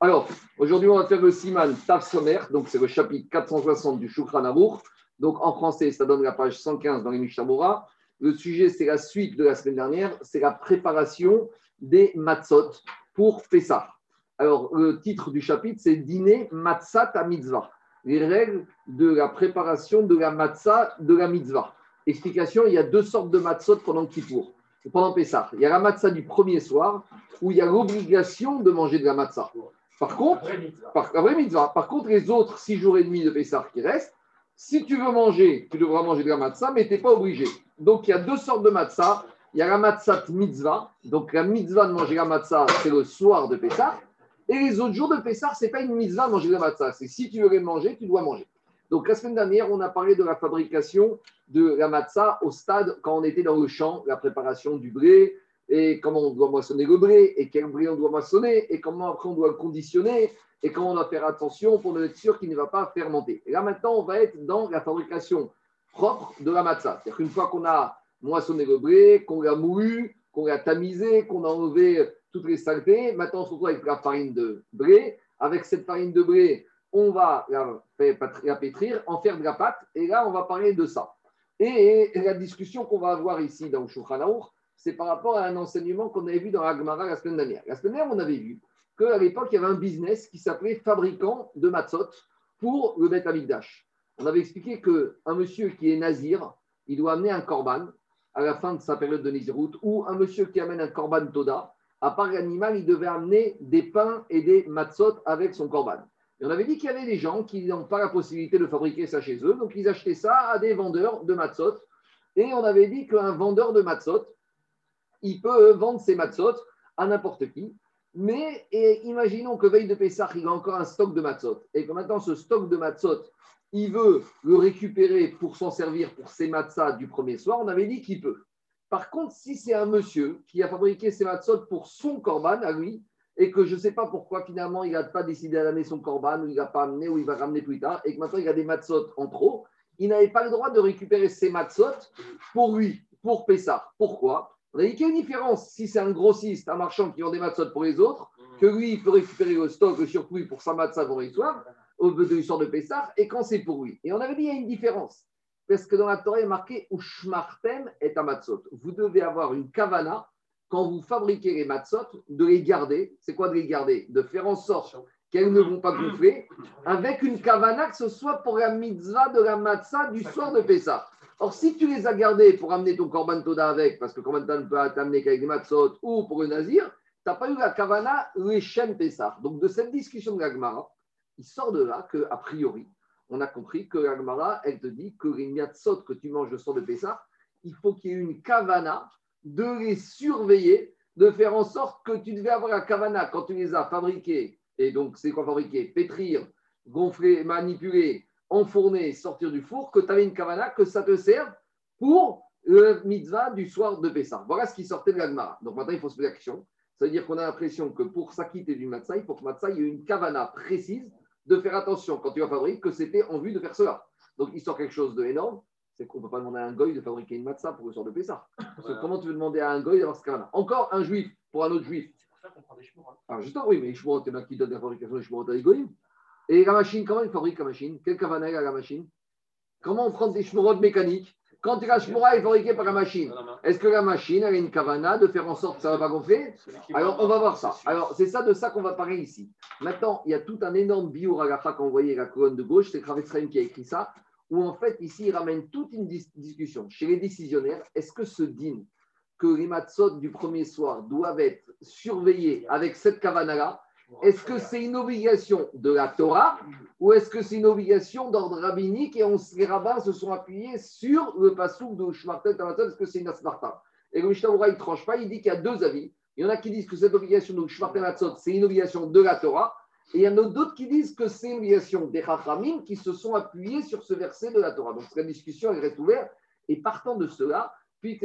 Alors, aujourd'hui, on va faire le Siman Taf donc c'est le chapitre 460 du Shukran Amour. Donc en français, ça donne la page 115 dans les Mishabura. Le sujet, c'est la suite de la semaine dernière, c'est la préparation des matzot pour Pessah. Alors, le titre du chapitre, c'est Dîner Matzat à Mitzvah. Les règles de la préparation de la matzah de la mitzvah. Explication il y a deux sortes de matzot pendant Kippour, pendant Pessah. Il y a la matzah du premier soir, où il y a l'obligation de manger de la matzah. Par contre, par, la vraie mitzvah. Par contre, les autres six jours et demi de Pessah qui restent, si tu veux manger, tu devras manger de la matzah, mais tu n'es pas obligé. Donc, il y a deux sortes de matzah. Il y a la matzah mitzvah. Donc, la mitzvah de manger la matzah, c'est le soir de Pessah. Et les autres jours de Pessah, ce n'est pas une mitzvah de manger de la matzah. C'est si tu veux les manger, tu dois manger. Donc, la semaine dernière, on a parlé de la fabrication de la matzah au stade quand on était dans le champ, la préparation du blé, et comment on doit moissonner le blé, et quel blé on doit moissonner, et comment après on doit le conditionner, et comment on doit faire attention pour être sûr qu'il ne va pas fermenter. Et là maintenant, on va être dans la fabrication propre de la matzah. C'est-à-dire qu'une fois qu'on a moissonné le blé, qu'on l'a moulu, qu'on l'a tamisé, qu'on a enlevé toutes les saletés, maintenant on se retrouve avec la farine de blé. Avec cette farine de blé, on va la, pétrir, en faire de la pâte, et là on va parler de ça. Et la discussion qu'on va avoir ici dans le Shulchan c'est par rapport à un enseignement qu'on avait vu dans Agmara la semaine dernière. La semaine dernière, on avait vu qu'à l'époque, il y avait un business qui s'appelait fabricant de matzot pour le Beth Amikdash. On avait expliqué qu'un monsieur qui est nazir, il doit amener un korban à la fin de sa période de Nizirut, ou un monsieur qui amène un korban Toda, à part l'animal, il devait amener des pains et des matzot avec son korban. Et on avait dit qu'il y avait des gens qui n'ont pas la possibilité de fabriquer ça chez eux, donc ils achetaient ça à des vendeurs de matzot. Et on avait dit qu'un vendeur de matzot, il peut vendre ses matzot à n'importe qui. Mais imaginons que veille de Pessah, il a encore un stock de matzot et que maintenant ce stock de matzot, il veut le récupérer pour s'en servir pour ses matzahs du premier soir, on avait dit qu'il peut. Par contre, si c'est un monsieur qui a fabriqué ses matzot pour son corban à lui, et que je ne sais pas pourquoi finalement il n'a pas décidé d'amener son corban, ou il n'a pas amené, ou il va ramener plus tard, et que maintenant il a des matzot en trop, il n'avait pas le droit de récupérer ses matzot pour lui, pour Pessah. Pourquoi? On a dit qu'il y a une différence si c'est un grossiste, un marchand qui vend des matzot pour les autres, que lui, il peut récupérer le stock, le surplus pour sa matzah pour l'histoire, au de l'histoire de Pessah, et quand c'est pour lui. Et on avait dit qu'il y a une différence. Parce que dans la Torah, il est marqué Ushmartem et matzot. Vous devez avoir une kavana quand vous fabriquez les matzot, de les garder. C'est quoi de les garder? De faire en sorte qu'elles ne vont pas gonfler, avec une kavana que ce soit pour la mitzvah de la matzah du soir de Pessah. Or, si tu les as gardés pour amener ton Korban Toda avec, parce que Korban Toda ne peut t'amener qu'avec des matzot ou pour le nazir, tu n'as pas eu la kavana Leshem Pessah. Donc, de cette discussion de l'Agmara, il sort de là que, a priori, on a compris que l'Agmara, elle te dit que les matzot que tu manges le soir de Pessah, il faut qu'il y ait une kavana de les surveiller, de faire en sorte que tu devais avoir la kavana quand tu les as fabriqués. Et donc, c'est quoi fabriquer? Pétrir, gonfler, manipuler, enfourner, sortir du four, que tu avais une kavana, que ça te serve pour le mitzvah du soir de Pessah. Voilà ce qui sortait de l'Agmara. Donc maintenant, il faut se poser la question. Ça veut dire qu'on a l'impression que pour s'acquitter du matzah, il faut que matzah, il y ait une kavana précise de faire attention quand tu vas fabriquer que c'était en vue de faire cela. Donc il sort quelque chose d'énorme, c'est qu'on ne peut pas demander à un goy de fabriquer une matzah pour le soir de Pessah. Parce que comment tu veux demander à un goy d'avoir ce kavana? Encore un juif pour un autre juif. C'est pour ça qu'on prend des Alors ah, justement, oui, mais les y en a qui donnent la fabrication des shmurot à et la machine, comment il fabrique la machine? Quel cavana a la machine Comment on prend des shmurot mécaniques? Quand la shmura est fabriquée par la machine, est-ce que la machine a une kavana de faire en sorte que ça ne va pas gonfler? Alors, on va voir ça. Alors, c'est ça de ça qu'on va parler ici. Maintenant, il y a tout un énorme bio quand vous voyez la colonne de gauche, c'est Kravetzraim qui a écrit ça, où en fait, ici, il ramène toute une discussion. Chez les décisionnaires, est-ce que ce din que les matzot du premier soir doivent être surveillés avec cette kavana-là est-ce que c'est une obligation de la Torah ou est-ce que c'est une obligation d'ordre rabbinique et on, les rabbins se sont appuyés sur le passouk de Shmartel Est-ce que c'est une asmarta Et le Mishnah il ne tranche pas, il dit qu'il y a deux avis. Il y en a qui disent que cette obligation de Shmartel c'est une obligation de la Torah. Et il y en a d'autres qui disent que c'est une obligation des Rachamim qui se sont appuyés sur ce verset de la Torah. Donc la discussion elle reste ouverte. Et partant de cela, puis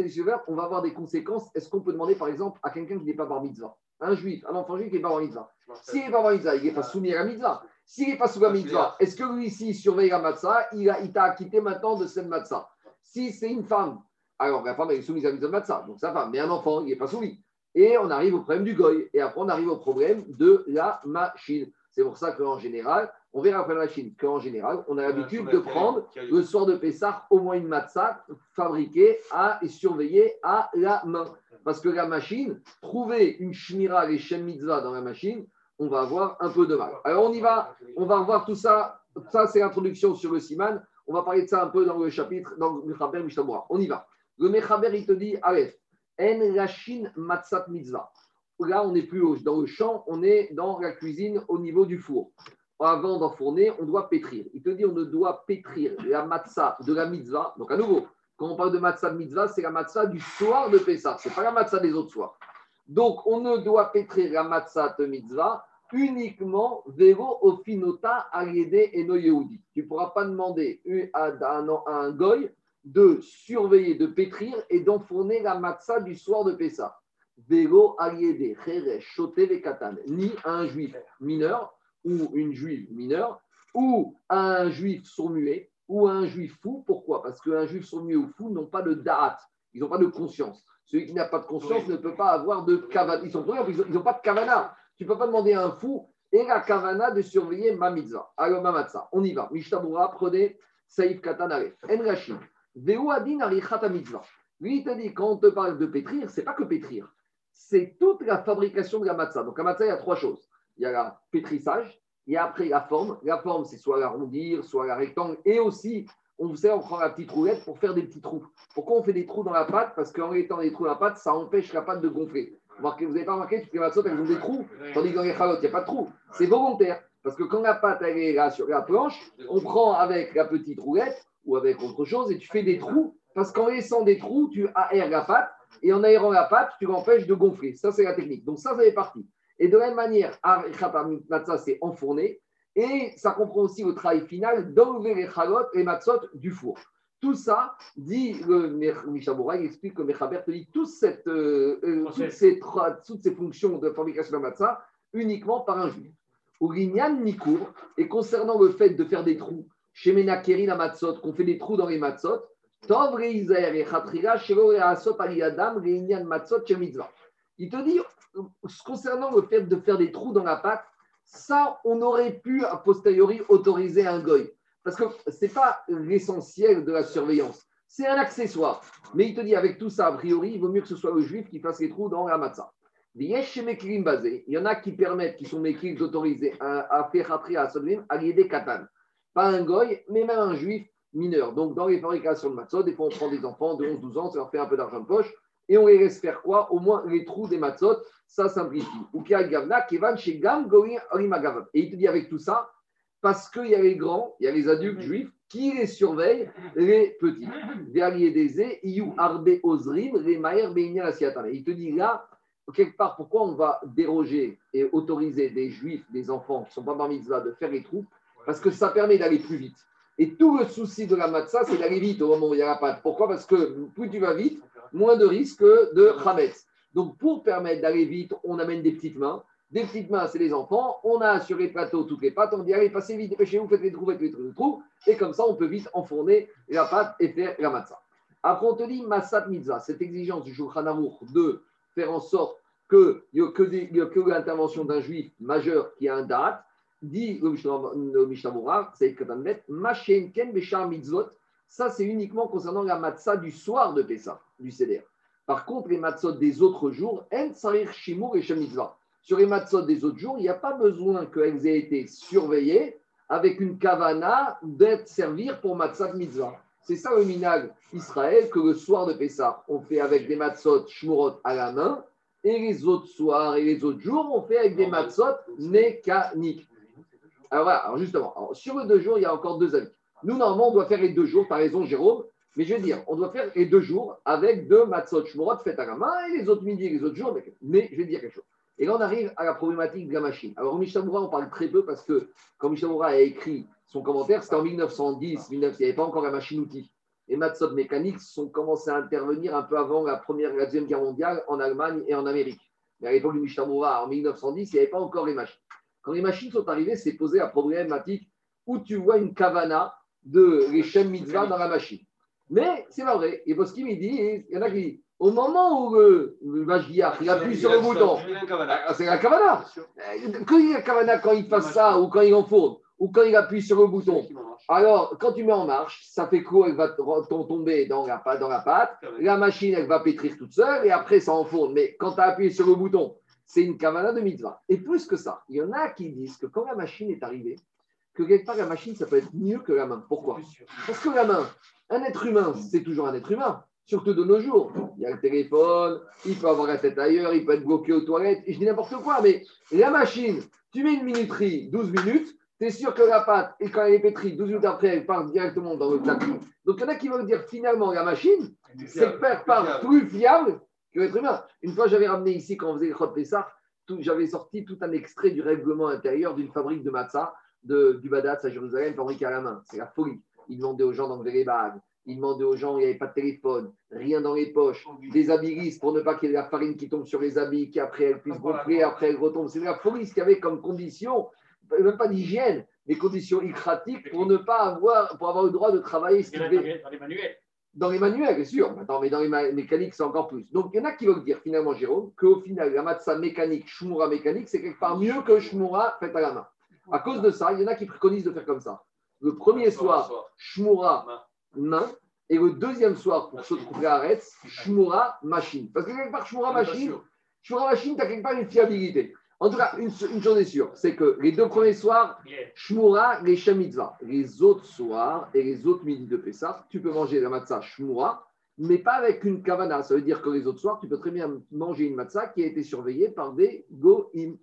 on va avoir des conséquences. Est-ce qu'on peut demander par exemple à quelqu'un qui n'est pas bar mitzvah? Un juif, un enfant juif qui n'est pas en mitzvah. S'il n'est pas en mitzvah, il n'est pas soumis à la mitzvah. S'il n'est pas soumis à la mitzvah, est-ce que lui, ici, surveille la matzah, il, a, il t'a acquitté maintenant de cette matzah? Si c'est une femme, alors la femme, elle est soumise à la mitzvah de matzah, donc sa femme, mais un enfant, il n'est pas soumis. Et on arrive au problème du goy. Et après, on arrive au problème de la machine. C'est pour ça qu'en général, on verra après la machine, qu'en général, on a l'habitude de prendre le soir de Pessah au moins une matzah fabriquée à, et surveillée à la main. Parce que la machine, trouver une shmira et shem mitzvah dans la machine, on va avoir un peu de mal. Alors on y va, on va revoir tout ça. Ça, c'est l'introduction sur le siman. On va parler de ça un peu dans le chapitre, dans le Mechaber Mishnah On y va. Le Mechaber, il te dit, Aleph, En Rashin Matzat Mitzvah. Là, on n'est plus dans le champ, on est dans la cuisine au niveau du four. Avant d'enfourner, on doit pétrir. Il te dit, on ne doit pétrir la matzah de la mitzvah. Donc, à nouveau, quand on parle de matzah de mitzvah, c'est la matzah du soir de Pessah. Ce n'est pas la matzah des autres soirs. Donc, on ne doit pétrir la matzah de mitzvah uniquement véro ofinota ariede et yehudi. Tu ne pourras pas demander à un, goy de surveiller, de pétrir et d'enfourner la matzah du soir de Pessah. Vélo ariede, cheresh, katan. Ni un juif mineur ou une juive mineure ou un juif sourd-muet ou un juif fou. Pourquoi? Parce qu'un juif sourd-muet ou fou n'ont pas de da'at, ils n'ont pas de conscience. Celui qui n'a pas de conscience ne peut pas avoir de kavana. Ils sont ils n'ont pas de kavana. Tu ne peux pas demander à un fou et la kavana de surveiller ma mitzvah? Alors, ma matzah, on y va. Mishtabura, prenez Saïf Katanare. En Rachid. Arichata mitzvah. Lui, il te dit, quand on te parle de pétrir, c'est pas que pétrir. C'est toute la fabrication de la matzah. Donc, la matzah, il y a trois choses. Il y a la pétrissage, a après la forme. La forme, c'est soit l'arrondir, soit la rectangle. Et aussi, on sait, on prend la petite roulette pour faire des petits trous. Pourquoi on fait des trous dans la pâte? Parce qu'en étant des trous dans la pâte, ça empêche la pâte de gonfler. Vous n'avez pas remarqué, toutes les matzot, elles ont des trous, tandis que dans les chalotes, il n'y a pas de trous. C'est volontaire. Parce que quand la pâte elle est là sur la planche, on prend avec la petite roulette ou avec autre chose et tu fais des trous. Parce qu'en laissant des trous, tu aères la pâte et en aérant la pâte, tu l'empêches de gonfler. Ça, c'est la technique. Donc, ça, ça fait partie. Et de la même manière, matzah, c'est enfourné. Et ça comprend aussi le travail final d'enlever les chalotes et matzot du four. Tout ça, dit le Mishabura, il explique que Mechaber te dit toute cette, euh, euh, toutes, ces, toutes, ces, fonctions de fabrication de matzah uniquement par un juif. Nikour, et concernant le fait de faire des trous chez Menakeri la matzot, qu'on fait des trous dans les matzot, Tov Reizaer et Shelo Ariadam, Reinyan Matzot, Mitzvah. Il te dit, concernant le fait de faire des trous dans la pâte, ça, on aurait pu, a posteriori, autoriser un goy. Parce que ce n'est pas l'essentiel de la surveillance. C'est un accessoire. Mais il te dit, avec tout ça, a priori, il vaut mieux que ce soit le juif qui fasse les trous dans la matzah. Il y en a qui permettent, qui sont mékilim d'autoriser à faire après à Sodlim, à des katan. Pas un goy, mais même un juif mineur. Donc, dans les fabrications de matzah, des fois, on prend des enfants de 11-12 ans, ça leur fait un peu d'argent de poche, et on les laisse faire quoi? Au moins les trous des matzot, ça simplifie. Et il te dit avec tout ça, parce qu'il y a les grands, il y a les adultes juifs qui les surveillent, les petits. Il te dit là, quelque part, pourquoi on va déroger et autoriser des juifs, des enfants qui ne sont pas bar mitzvah, de faire les trous Parce que ça permet d'aller plus vite. Et tout le souci de la matzah, c'est d'aller vite au moment où il n'y a la pâte. Pourquoi? Parce que plus tu vas vite, moins de risques de Hametz. Donc, pour permettre d'aller vite, on amène des petites mains. Des petites mains, c'est les enfants. On a sur les plateaux toutes les pâtes. On dit allez, passez vite, dépêchez-vous, faites les trous, faites les trous, Et comme ça, on peut vite enfourner la pâte et faire la matzah. Après, on te dit Massat Mitzvah, cette exigence du Shulchan de faire en sorte qu'il n'y a que, l'intervention d'un juif majeur qui a un date, dit le Mishnah c'est Machen Ken Beshar Mitzvot, ça c'est uniquement concernant la matzah du soir de Pessah, du Seder. Par contre, les matzot des autres jours, En Sarir Shimur et Shemitzvah. Sur les matzot des autres jours, il n'y a pas besoin qu'elles aient été surveillées avec une kavana d'être servir pour matzat mitzvah. C'est ça le minag Israël que le soir de Pessah, on fait avec des matzot shmurot à la main et les autres soirs et les autres jours, on fait avec des matzot mécaniques. Alors voilà, alors justement, sur les deux jours, il y a encore deux avis. Nous, normalement, on doit faire les deux jours, par raison, Jérôme, mais je veux dire, on doit faire les deux jours avec deux matzot shmurot faites à la main et les autres midi et les autres jours. Mais je vais dire quelque chose. Et là, on arrive à la problématique de la machine. Alors, Mishamoura, on parle très peu parce que quand Mishamoura a écrit son commentaire, c'était en 1910, 19, il n'y avait pas encore la machine-outil. Les matzot mécaniques sont commencé à intervenir un peu avant la première, la deuxième guerre mondiale en Allemagne et en Amérique. Mais à l'époque du Mishamoura, en 1910, il n'y avait pas encore les machines. Quand les machines sont arrivées, c'est posé la problématique où tu vois une kavana de les Mitzvah dans la machine. Mais c'est pas vrai. Et Boskim, il dit, il y en a qui disent, Au moment où le, le il appuie sur le bouton, ah, c'est la kavana. Quand il y a kavana, quand il passe ça, ou quand il enfourne, ou quand il appuie sur le bouton, alors quand tu mets en marche, ça fait quoi? Elle va tomber dans la, dans la pâte, la machine, elle va pétrir toute seule, et après, ça enfourne. Mais quand tu as appuyé sur le bouton, c'est une kavana de mitzvah. Et plus que ça, il y en a qui disent que quand la machine est arrivée, que quelque part la machine, ça peut être mieux que la main. Pourquoi? Parce que la main, un être humain, c'est toujours un être humain, surtout de nos jours. Il y a le téléphone, il peut avoir la tête ailleurs, il peut être bloqué aux toilettes, et je dis n'importe quoi, mais la machine, tu mets une minuterie, 12 minutes, tu es sûr que la pâte, et quand elle est pétrie, 12 minutes après, elle part directement dans le tapis. Donc il y en a qui vont dire finalement, la machine, c'est part plus fiable que l'être humain. Une fois, j'avais ramené ici, quand on faisait le Chod j'avais sorti tout un extrait du règlement intérieur d'une fabrique de matzah de, du Badat à Jérusalem, fabriqué à la main. C'est la folie. Il demandait aux gens d'enlever les bagues. Il demandait aux gens, il n'y avait pas de téléphone, rien dans les poches, des habits pour ne pas qu'il y ait de la farine qui tombe sur les habits, qu'après elle puisse gonfler, après elle retombe. C'est la folie ce qu'il y avait comme condition, même pas d'hygiène, mais conditions icratiques pour ne pas avoir, pour avoir le droit de travailler. Ce dans, les manuels. Dans les manuels, bien sûr. Attends, mais dans les mécaniques, c'est encore plus. Donc, il y en a qui veulent dire finalement, Jérôme, qu'au final, la matza mécanique, shmura mécanique, c'est quelque part mieux que shmura faite à la main. À cause de ça, il y en a qui préconisent de faire comme ça. Le premier soir, Shmura, main. Et le deuxième soir, pour se trouver à Retz, Shmura, machine. Parce que quelque part, Shmura, machine, Shmura, machine, tu as quelque part une fiabilité. En tout cas, une, chose est sûre, c'est que les deux premiers soirs, Shmura, les Shemitzvah. Les autres soirs et les autres midis de Pessah, tu peux manger la matzah Shmura, mais pas avec une kavana. Ça veut dire que les autres soirs, tu peux très bien manger une matzah qui a été surveillée par des goïm.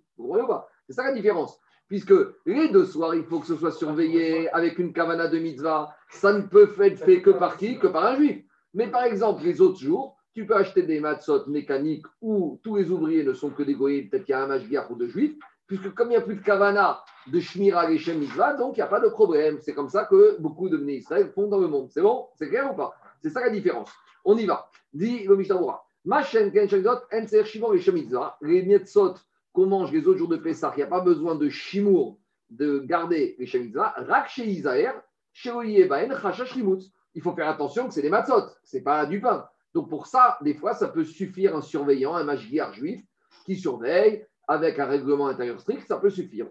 C'est ça la différence puisque les deux soirs, il faut que ce soit surveillé avec une kavana de mitzvah. Ça ne peut être fait que par qui? Que par un juif. Mais par exemple, les autres jours, tu peux acheter des matzot mécaniques où tous les ouvriers ne sont que des goyim, peut-être qu'il y a un mashgiach ou deux juifs, puisque comme il n'y a plus de kavana de shmira Shem mitzvah, donc il n'y a pas de problème. C'est comme ça que beaucoup de Bnei Israël font dans le monde. C'est bon? C'est clair ou pas? C'est ça la différence. On y va. Dit le Mishnah Les mitzvot qu'on mange les autres jours de Pessah, il n'y a pas besoin de chimour de garder les Shemitah, rak chez il faut faire attention que c'est des matzot, ce n'est pas du pain. Donc pour ça, des fois, ça peut suffire un surveillant, un magiar juif qui surveille avec un règlement intérieur strict, ça peut suffire.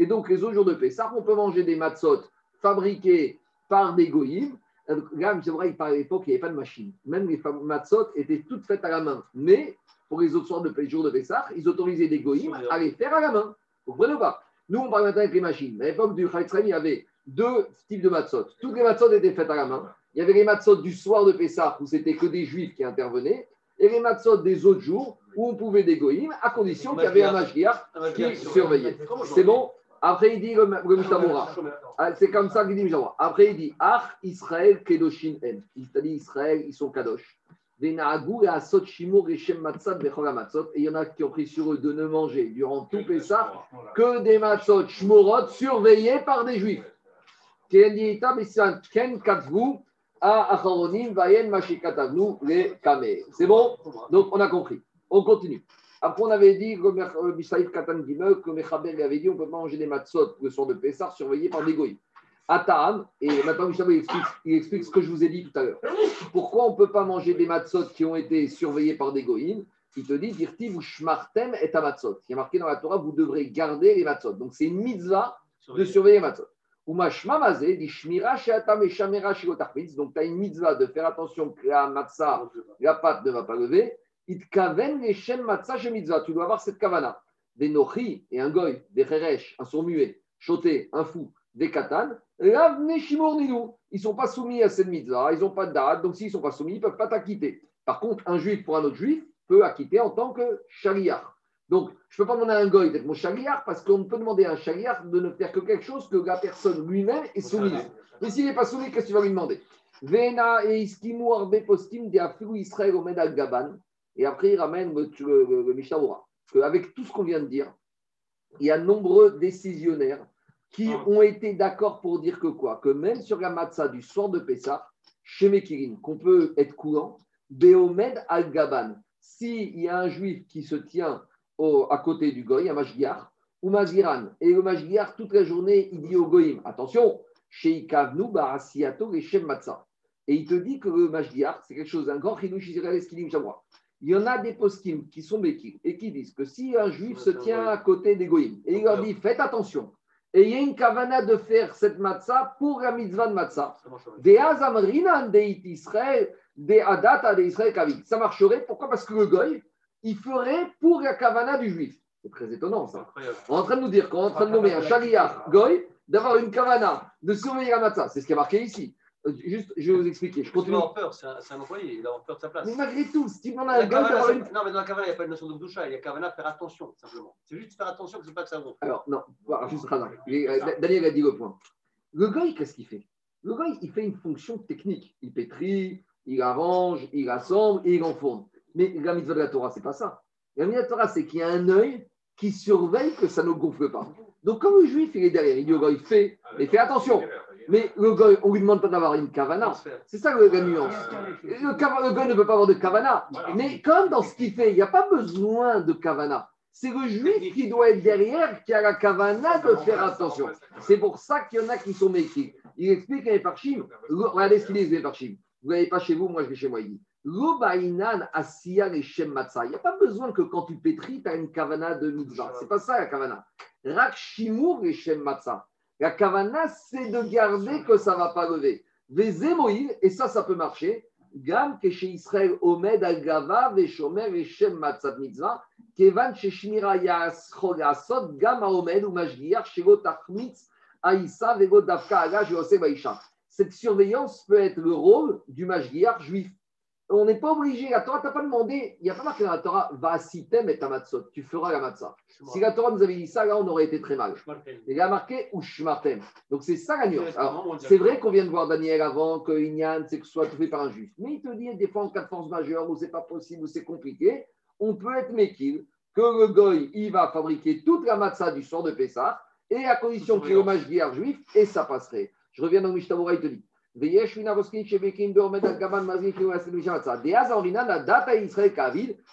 Et donc les autres jours de Pessah, on peut manger des matzot fabriqués par des goïms. Là, c'est vrai, à l'époque, il n'y avait pas de machine. Même les matzot étaient toutes faites à la main. Mais pour les autres soirs de jour de Pessah, ils autorisaient des goïms à les faire à la main. Vous comprenez ou pas? Nous, on parle maintenant avec les machines. À l'époque du Chaïtzraïm, il y avait deux types de matzot. Toutes les matzot étaient faites à la main. Il y avait les matzot du soir de Pessah, où c'était que des juifs qui intervenaient, et les matzot des autres jours, où on pouvait des goïms, à condition qu'il y avait un magiar qui surveillait. C'est bon? Après, il dit le, le ah, C'est comme ça qu'il dit Mishamura. Après, il dit Ach Israël Kedoshin En. Il dit Israël, ils sont Kadosh. Et il y en a qui ont pris sur eux de ne manger durant tout Pessah que des matzot shmorot surveillés par des juifs. C'est bon? Donc on a compris. On continue. Après, on avait dit, que Bishaïf Katan que Mechaber avait dit on peut pas manger des matzot le soir de Pessah surveillés par des goïs. Atam, et maintenant il explique, il explique ce que je vous ai dit tout à l'heure. Pourquoi on ne peut pas manger des matzot qui ont été surveillés par des goïms Il te dit, dirti vous shmartem et matzot. Il y a marqué dans la Torah, vous devrez garder les matzot. Donc c'est une mitzvah de surveiller les matzot. Shamera Donc tu as une mitzvah de faire attention que la matzah, la pâte ne va pas lever. Itkaven matzah. Tu dois avoir cette kavana. Des nochi et un goy, des cheresh, un sourd muet, choté, un fou, des katanes ils ne sont pas soumis à cette mitzvah, ils n'ont pas de date, donc s'ils ne sont pas soumis, ils ne peuvent pas t'acquitter. Par contre, un juif pour un autre juif peut acquitter en tant que shariar. Donc, je ne peux pas demander à un goy d'être mon shariar parce qu'on peut demander à un shariar de ne faire que quelque chose que la personne lui-même est soumise. Mais s'il n'est pas soumis, qu'est-ce que tu vas lui demander? Vena et iskimu arbe postim de Israël omed al gaban. Et après, il ramène le, le, le, Avec tout ce qu'on vient de dire, il y a nombreux décisionnaires qui ah. ont été d'accord pour dire que quoi? Que même sur la matzah du soir de Pessah, chez Mekirin, qu'on peut être coulant, Beomed al-Gaban, s'il y a un juif qui se tient au, à côté du goy, un Mashgiar, ou Maziran, et le Mashgiar, toute la journée, il dit au goyim, attention, Sheikavnu Barasiato et Shem Matzah. Et il te dit que le Majdiar, c'est quelque chose d'un grand Chidush Israël Il y en a des poskim qui sont béquilles et qui disent que si un juif se tient à côté des goïms et il leur dit faites attention, et il y a une kavana de faire cette matzah pour la mitzvah de matzah, des azamrinan de Israël, des adata de Israël kavit. Ça marcherait, pourquoi? Parce que le goy, il ferait pour la kavana du juif. C'est très étonnant ça. On est en train de nous dire qu'on est en train de nommer un shaliach goy, d'avoir une kavana, de surveiller la matzah. C'est ce qui est marqué ici. Juste, je vais vous expliquer. Je continue. Il va peur, c'est un, employé, il avoir peur de sa place. Mais malgré tout, si tu un gars une... Non, mais dans la Kavana, il n'y a pas de notion de doucha, il y a Kavana faire attention, simplement. C'est juste faire attention que ce n'est pas que ça vaut. Alors, non, voilà, juste Daniel a dit le point. Le gars, qu'est-ce qu'il fait? Le gars, il fait une fonction technique. Il pétrit, il arrange, il assemble et il enfourne. Mais la mitzvah de la Torah, ce n'est pas ça. La mitzvah de la Torah, c'est qu'il y a un œil qui surveille que ça ne gonfle pas. Donc, quand le juif, il est derrière, il dit il fait, mais fais attention. Mais le goy, on ne lui demande pas d'avoir une kavana. C'est ça la nuance. Le, le goy ne peut pas avoir de kavana. Mais comme dans ce qu'il fait, il n'y a pas besoin de kavana. C'est le juif qui doit être derrière, qui a la kavana de faire attention. C'est pour ça qu'il y en a qui sont métiers. Il explique à Eparchim, regardez ce qu'il dit Eparchim. Vous n'allez pas chez vous, moi je vais chez moi. Il dit L'obainan asiya et shem matzah. Il n'y a pas besoin que quand tu pétris, tu as une kavana de mitzvah. C'est pas ça la kavana. Rak shimur et shem matzah. La kavana, c'est de garder que ça ne va pas lever. Vezémoïl, et ça, ça peut marcher. Gam que chez Israël, Omed al Gava, Veshomer, Veshem Matzat Mitzvah, Kevan chez Shmira Yaschol Asot, Gam Omed ou Mashgiach, Shego Tachmitz, Aïssa, Vego Dafka, Aga, Jose Baïcha. Cette surveillance peut être le rôle du Mashgiach juif on n'est pas obligé. La Torah t'a pas demandé, il n'y a pas marqué dans la Torah, va sitem et matzot, tu feras la matzah. Si la Torah nous avait dit ça, là, on aurait été très mal. Il a marqué ou shmartem. Donc c'est ça la nuance. c'est vrai qu'on vient de voir Daniel avant que Inyan, c'est que ce soit tout fait par un juif. Mais il te dit, des fois, en cas de force majeure, où c'est pas possible, où c'est compliqué, on peut être méquille que le goy, il va fabriquer toute la matzah du sort de Pessah, et à condition qu'il y hommage juif, et ça passerait. Je reviens dans Mishtabura, il te dit.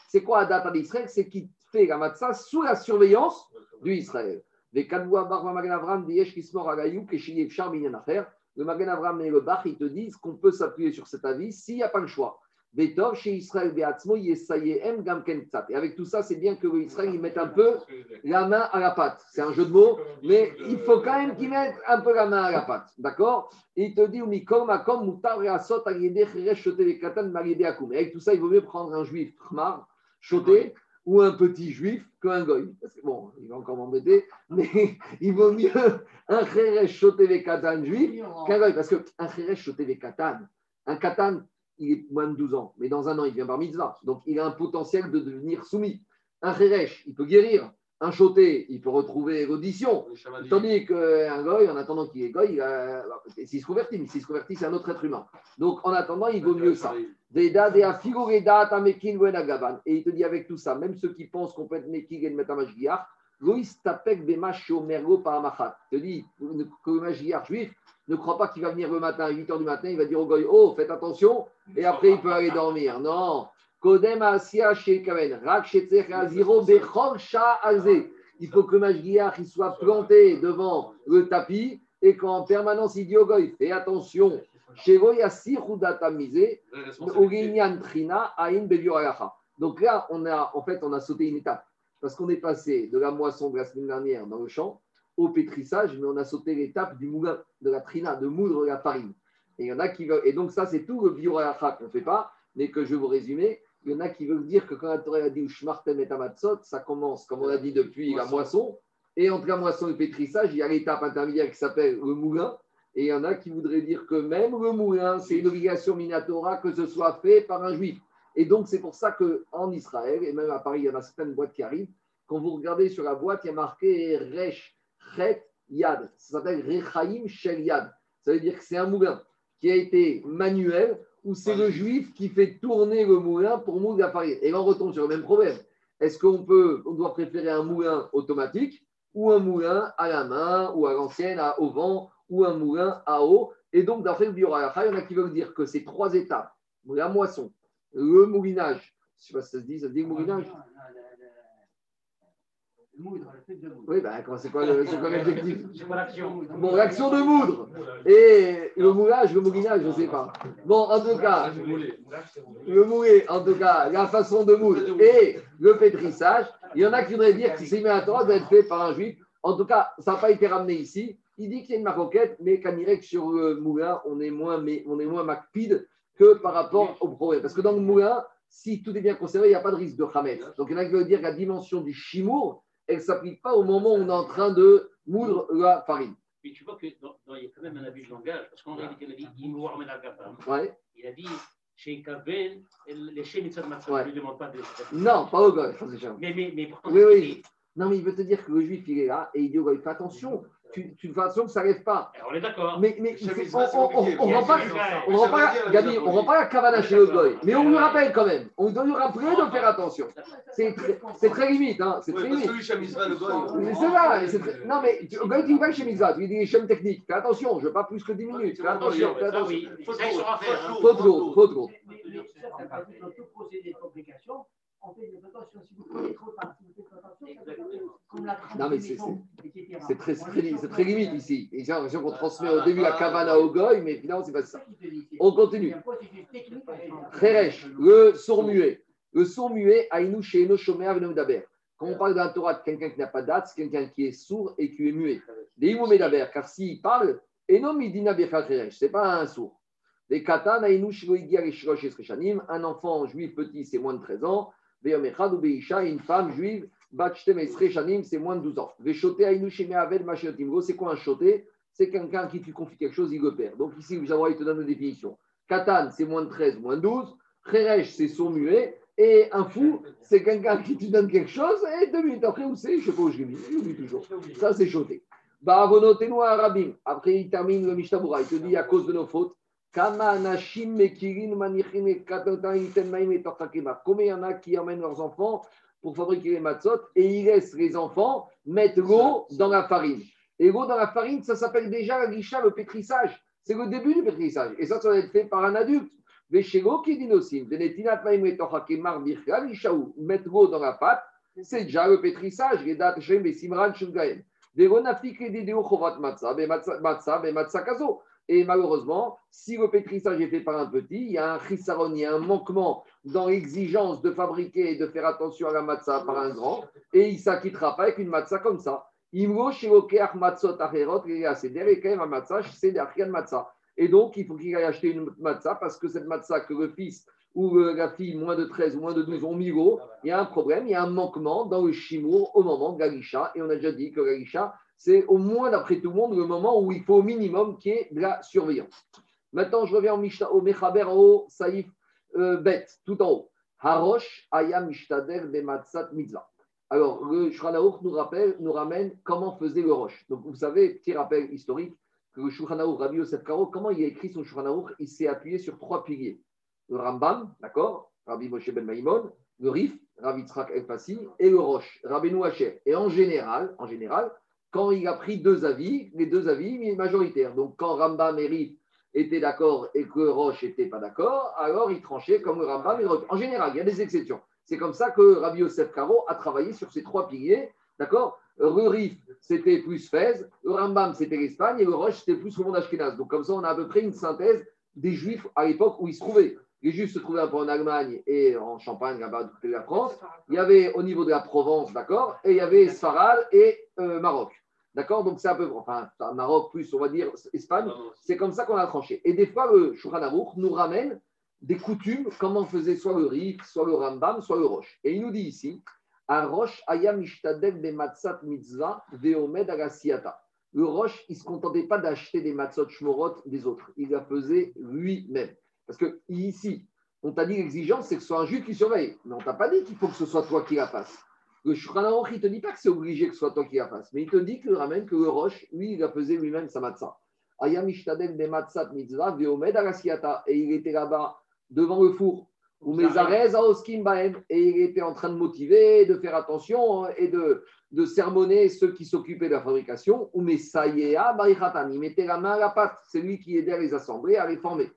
C'est quoi la data d'Israël C'est qui fait la matzah sous la surveillance du Israël. Le Magen Avram et le Bach, ils te disent qu'on peut s'appuyer sur cet avis s'il n'y a pas le choix. Et avec tout ça, c'est bien que Israël il mette un peu la main à la pâte. C'est un jeu de mots, mais il faut quand même qu'il mette un peu la main à la pâte. D'accord? Il te dit avec tout ça, il vaut mieux prendre un juif tchmar, choté, ou un petit juif qu'un goy. bon, il va encore m'embêter, mais il vaut mieux un cheresh choté katan juif qu'un goy. Parce qu'un cheresh choté katan, un katan, il est moins de 12 ans, mais dans un an, il vient par mitzvah. Donc, il a un potentiel de devenir soumis. Un Kheresh, il peut guérir. Un Choté, il peut retrouver l'audition. Tandis qu'un goy, en attendant qu'il est goy, s'il se convertit, s'il se convertit, c'est un autre être humain. Donc, en attendant, il vaut mieux ça. Et il te dit avec tout ça, même ceux qui pensent qu'on peut être Mekig et le Metamashgiach, Loïs Tapek Bemashio Mergo Paramachat. te dit que le juif, ne crois pas qu'il va venir le matin à 8 h du matin, il va dire au goy, oh, faites attention, et après il peut aller dormir. Non. Il faut que Majgiach il soit planté devant le tapis et qu'en permanence il dit au goy, fais attention. Donc là, on a, en fait, on a sauté une étape. Parce qu'on est passé de la moisson de la semaine dernière dans le champ au pétrissage, mais on a sauté l'étape du moulin, de la trina, de moudre la farine. Et il y en a qui veulent, et donc ça, c'est tout le bioracha qu'on ne fait pas, mais que je vais vous résumer. Il y en a qui veulent dire que quand la Torah a dit Ushmartem et Tamatzot, ça commence, comme on a dit depuis la moisson, et entre la moisson et le pétrissage, il y a l'étape intermédiaire qui s'appelle le moulin. Et il y en a qui voudraient dire que même le moulin, c'est une obligation minatora que ce soit fait par un juif. Et donc, c'est pour ça qu'en Israël, et même à Paris, il y en a certaines boîtes qui arrivent, quand vous regardez sur la boîte, il y a marqué Resh Chet Yad. Ça s'appelle Rechaim Shel Yad. Ça veut dire que c'est un moulin qui a été manuel ou c'est le juif qui fait tourner le moulin pour moudre la farine. Et là, on retombe sur le même problème. Est-ce qu'on peut, on doit préférer un moulin automatique ou un moulin à la main ou à l'ancienne, au vent ou un moulin à eau Et donc, d'après le Bioralacha, il y en a qui veulent dire que ces trois étapes, la moisson, le moulinage, je ne sais pas si ça se dit, ça se dit moulinage le. Oui, comment- c'est quoi le- c'est quoi l'objectif? Bon, l'action de moudre et le moulage, le moulinage, je ne sais pas. Bon, en tout cas, le mouler, en tout cas, la façon de moudre et le pétrissage, il y en a qui voudraient dire que si c'est mis à Torah, doit être fait par un juif. En tout cas, ça n'a pas été ramené ici. Il dit qu'il y a une maroquette, mais qu'à que sur le moulin, on est moins, mais on est moins macpide que par rapport au problème. Parce que dans le moulin, si tout est bien conservé, il n'y a pas de risque de khamet. Donc il y en a qui veulent dire que la dimension du chimour, elle ne s'applique pas au moment où on est en train de moudre la farine. Mais tu vois qu'il y a quand même un abus de langage, parce qu'en réalité, il a dit. Ouais. Il a dit chez Kaven, les chez Mitzvah ne demande pas de. Non, pas au goy. Mais, mais, mais pourtant, Oui, oui. Non, mais il veut te dire que le juif, il est là et il dit au goy, fais attention, tu, tu fais attention que ça n'arrive pas. Alors, on est d'accord. Mais, on- on- compliqué. on- on rend pas, on rend pas, Gabi, on rend pas la cavana chez le goy, mais on lui rappelle quand même. On doit lui rappeler de faire attention. C'est très, c'est très limite, hein. C'est très limite. le c'est là, non mais tu- au goy, tu pas chez Mitzvah, tu lui dis techniques. Fais attention, je veux pas plus que 10 minutes. Fais attention, fais hein. Dans tout procédé de fabrication, on fait des. Si vous prenez trop vous faites attention, comme la Non, mais c'est-. C'est très, très, très limite ici. Et j'ai l'impression qu'on transmet au début la cavana au goy, mais finalement, c'est pas ça. On continue. Kheresh, le sourd muet. Le sourd muet, Aïnou Sheino Shomer Venodaber. Quand on parle d'un Torah de quelqu'un qui n'a pas de date, c'est quelqu'un qui est sourd et qui est muet. Des Imomedaber, car s'il parle, et non Midina Becha Kheresh, c'est pas un sourd. Des Katan, Aïnou un enfant juif petit, c'est moins de 13 ans. Beisha, une femme juive, c'est moins de 12 ans. C'est quoi un shoté C'est quelqu'un qui tu confies quelque chose, il le perd. Donc ici, vous il te donne une définition. Katan, c'est moins de 13, moins de 12. Kheresh, c'est sourd muet. Et un fou, c'est quelqu'un qui te donne quelque chose et deux minutes après, où c'est Je sais pas où je l'ai mis, j'oublie toujours. Ça, c'est choté. Après, il termine le Mishnabura. Il te dit à cause de nos fautes. Combien il y en a qui emmènent leurs enfants pour fabriquer les matzot et ils laissent les enfants mettre l'eau dans la farine. Et l'eau dans la farine, ça s'appelle déjà la le pétrissage. C'est le début du pétrissage. Et ça, ça doit être fait par un adulte. Mettre l'eau dans la pâte, c'est déjà le pétrissage. Les dates et simran kazo. Et malheureusement, si le pétrissage est fait par un petit, il y a un chisaron, il y a un manquement dans l'exigence de fabriquer et de faire attention à la matzah par un grand, et il ne s'acquittera pas avec une matzah comme ça. Et donc, il faut qu'il aille acheter une matzah parce que cette matzah que le fils ou euh, la fille moins de 13 ou moins de 12 ont mis l'eau, il y a un problème, il y a un manquement dans le chimour au moment de la. Et on a déjà dit que la c'est au moins, d'après tout le monde, le moment où il faut au minimum qu'il y ait de la surveillance. Maintenant, je reviens au, au Mechaber, haut, Saïf, Bet, tout en haut. Harosh, Ayam, Mishtader, Bematzat, Mitzvah. Alors, le Shulchan nous, rappelle, nous ramène comment faisait le Roche. Donc, vous savez, petit rappel historique, que le Shulchan Rabbi Yosef Karo, comment il a écrit son Shulchan Il s'est appuyé sur trois piliers. Le Rambam, d'accord? Rabbi Moshe Ben Maïmon, le Rif, Rabbi Tzrak El Fassi, et le Roche, Rabbi Nouacher. Et en général, en général, quand il a pris deux avis, les deux avis majoritaires. Donc, quand Rambam et Rif étaient d'accord et que Roche n'était pas d'accord, alors il tranchait comme le Rambam et. En général, il y a des exceptions. C'est comme ça que Rabbi Yosef Karo a travaillé sur ces trois piliers, d'accord? Le Rif, c'était plus Fès, le Rambam, c'était l'Espagne, et le Roche, c'était plus le monde Ashkenaz. Donc, comme ça, on a à peu près une synthèse des Juifs à l'époque où ils se trouvaient. Les Juifs se trouvaient un peu en Allemagne et en Champagne, là-bas, de la France. Il y avait au niveau de la Provence, d'accord? Et il y avait Sfarad et euh, Maroc. D'accord Donc, c'est un peu, enfin, Maroc plus, on va dire, Espagne. C'est comme ça qu'on a tranché. Et des fois, le Shulchan Aruch nous ramène des coutumes, comment faisait soit le Rif, soit le Rambam, soit le Roche. Et il nous dit ici, à Roche, ayam ishtadek de matzat mitzvah, veomed agasiata. Le Roche, il ne se contentait pas d'acheter des matzot shmorot des autres. Il la faisait lui-même. Parce que ici, on t'a dit l'exigence, c'est que ce soit un juif qui surveille. Mais on t'a pas dit qu'il faut que ce soit toi qui la fasse. Le Shulchan il ne te dit pas que c'est obligé que ce soit toi qui la fasse. Mais il te dit que ramène que le Roche, lui, il la faisait lui-même sa matzah. De matzat mitzvah, veomed. Et il était là-bas devant le four. Ou Mezarez Aoskim Baem. Et il était en train de motiver, de faire attention et de, de sermonner ceux qui s'occupaient de la fabrication. Ou Mesayea Barichatan. Il mettait la main à la pâte. C'est lui qui aidait à les assembler, à les former.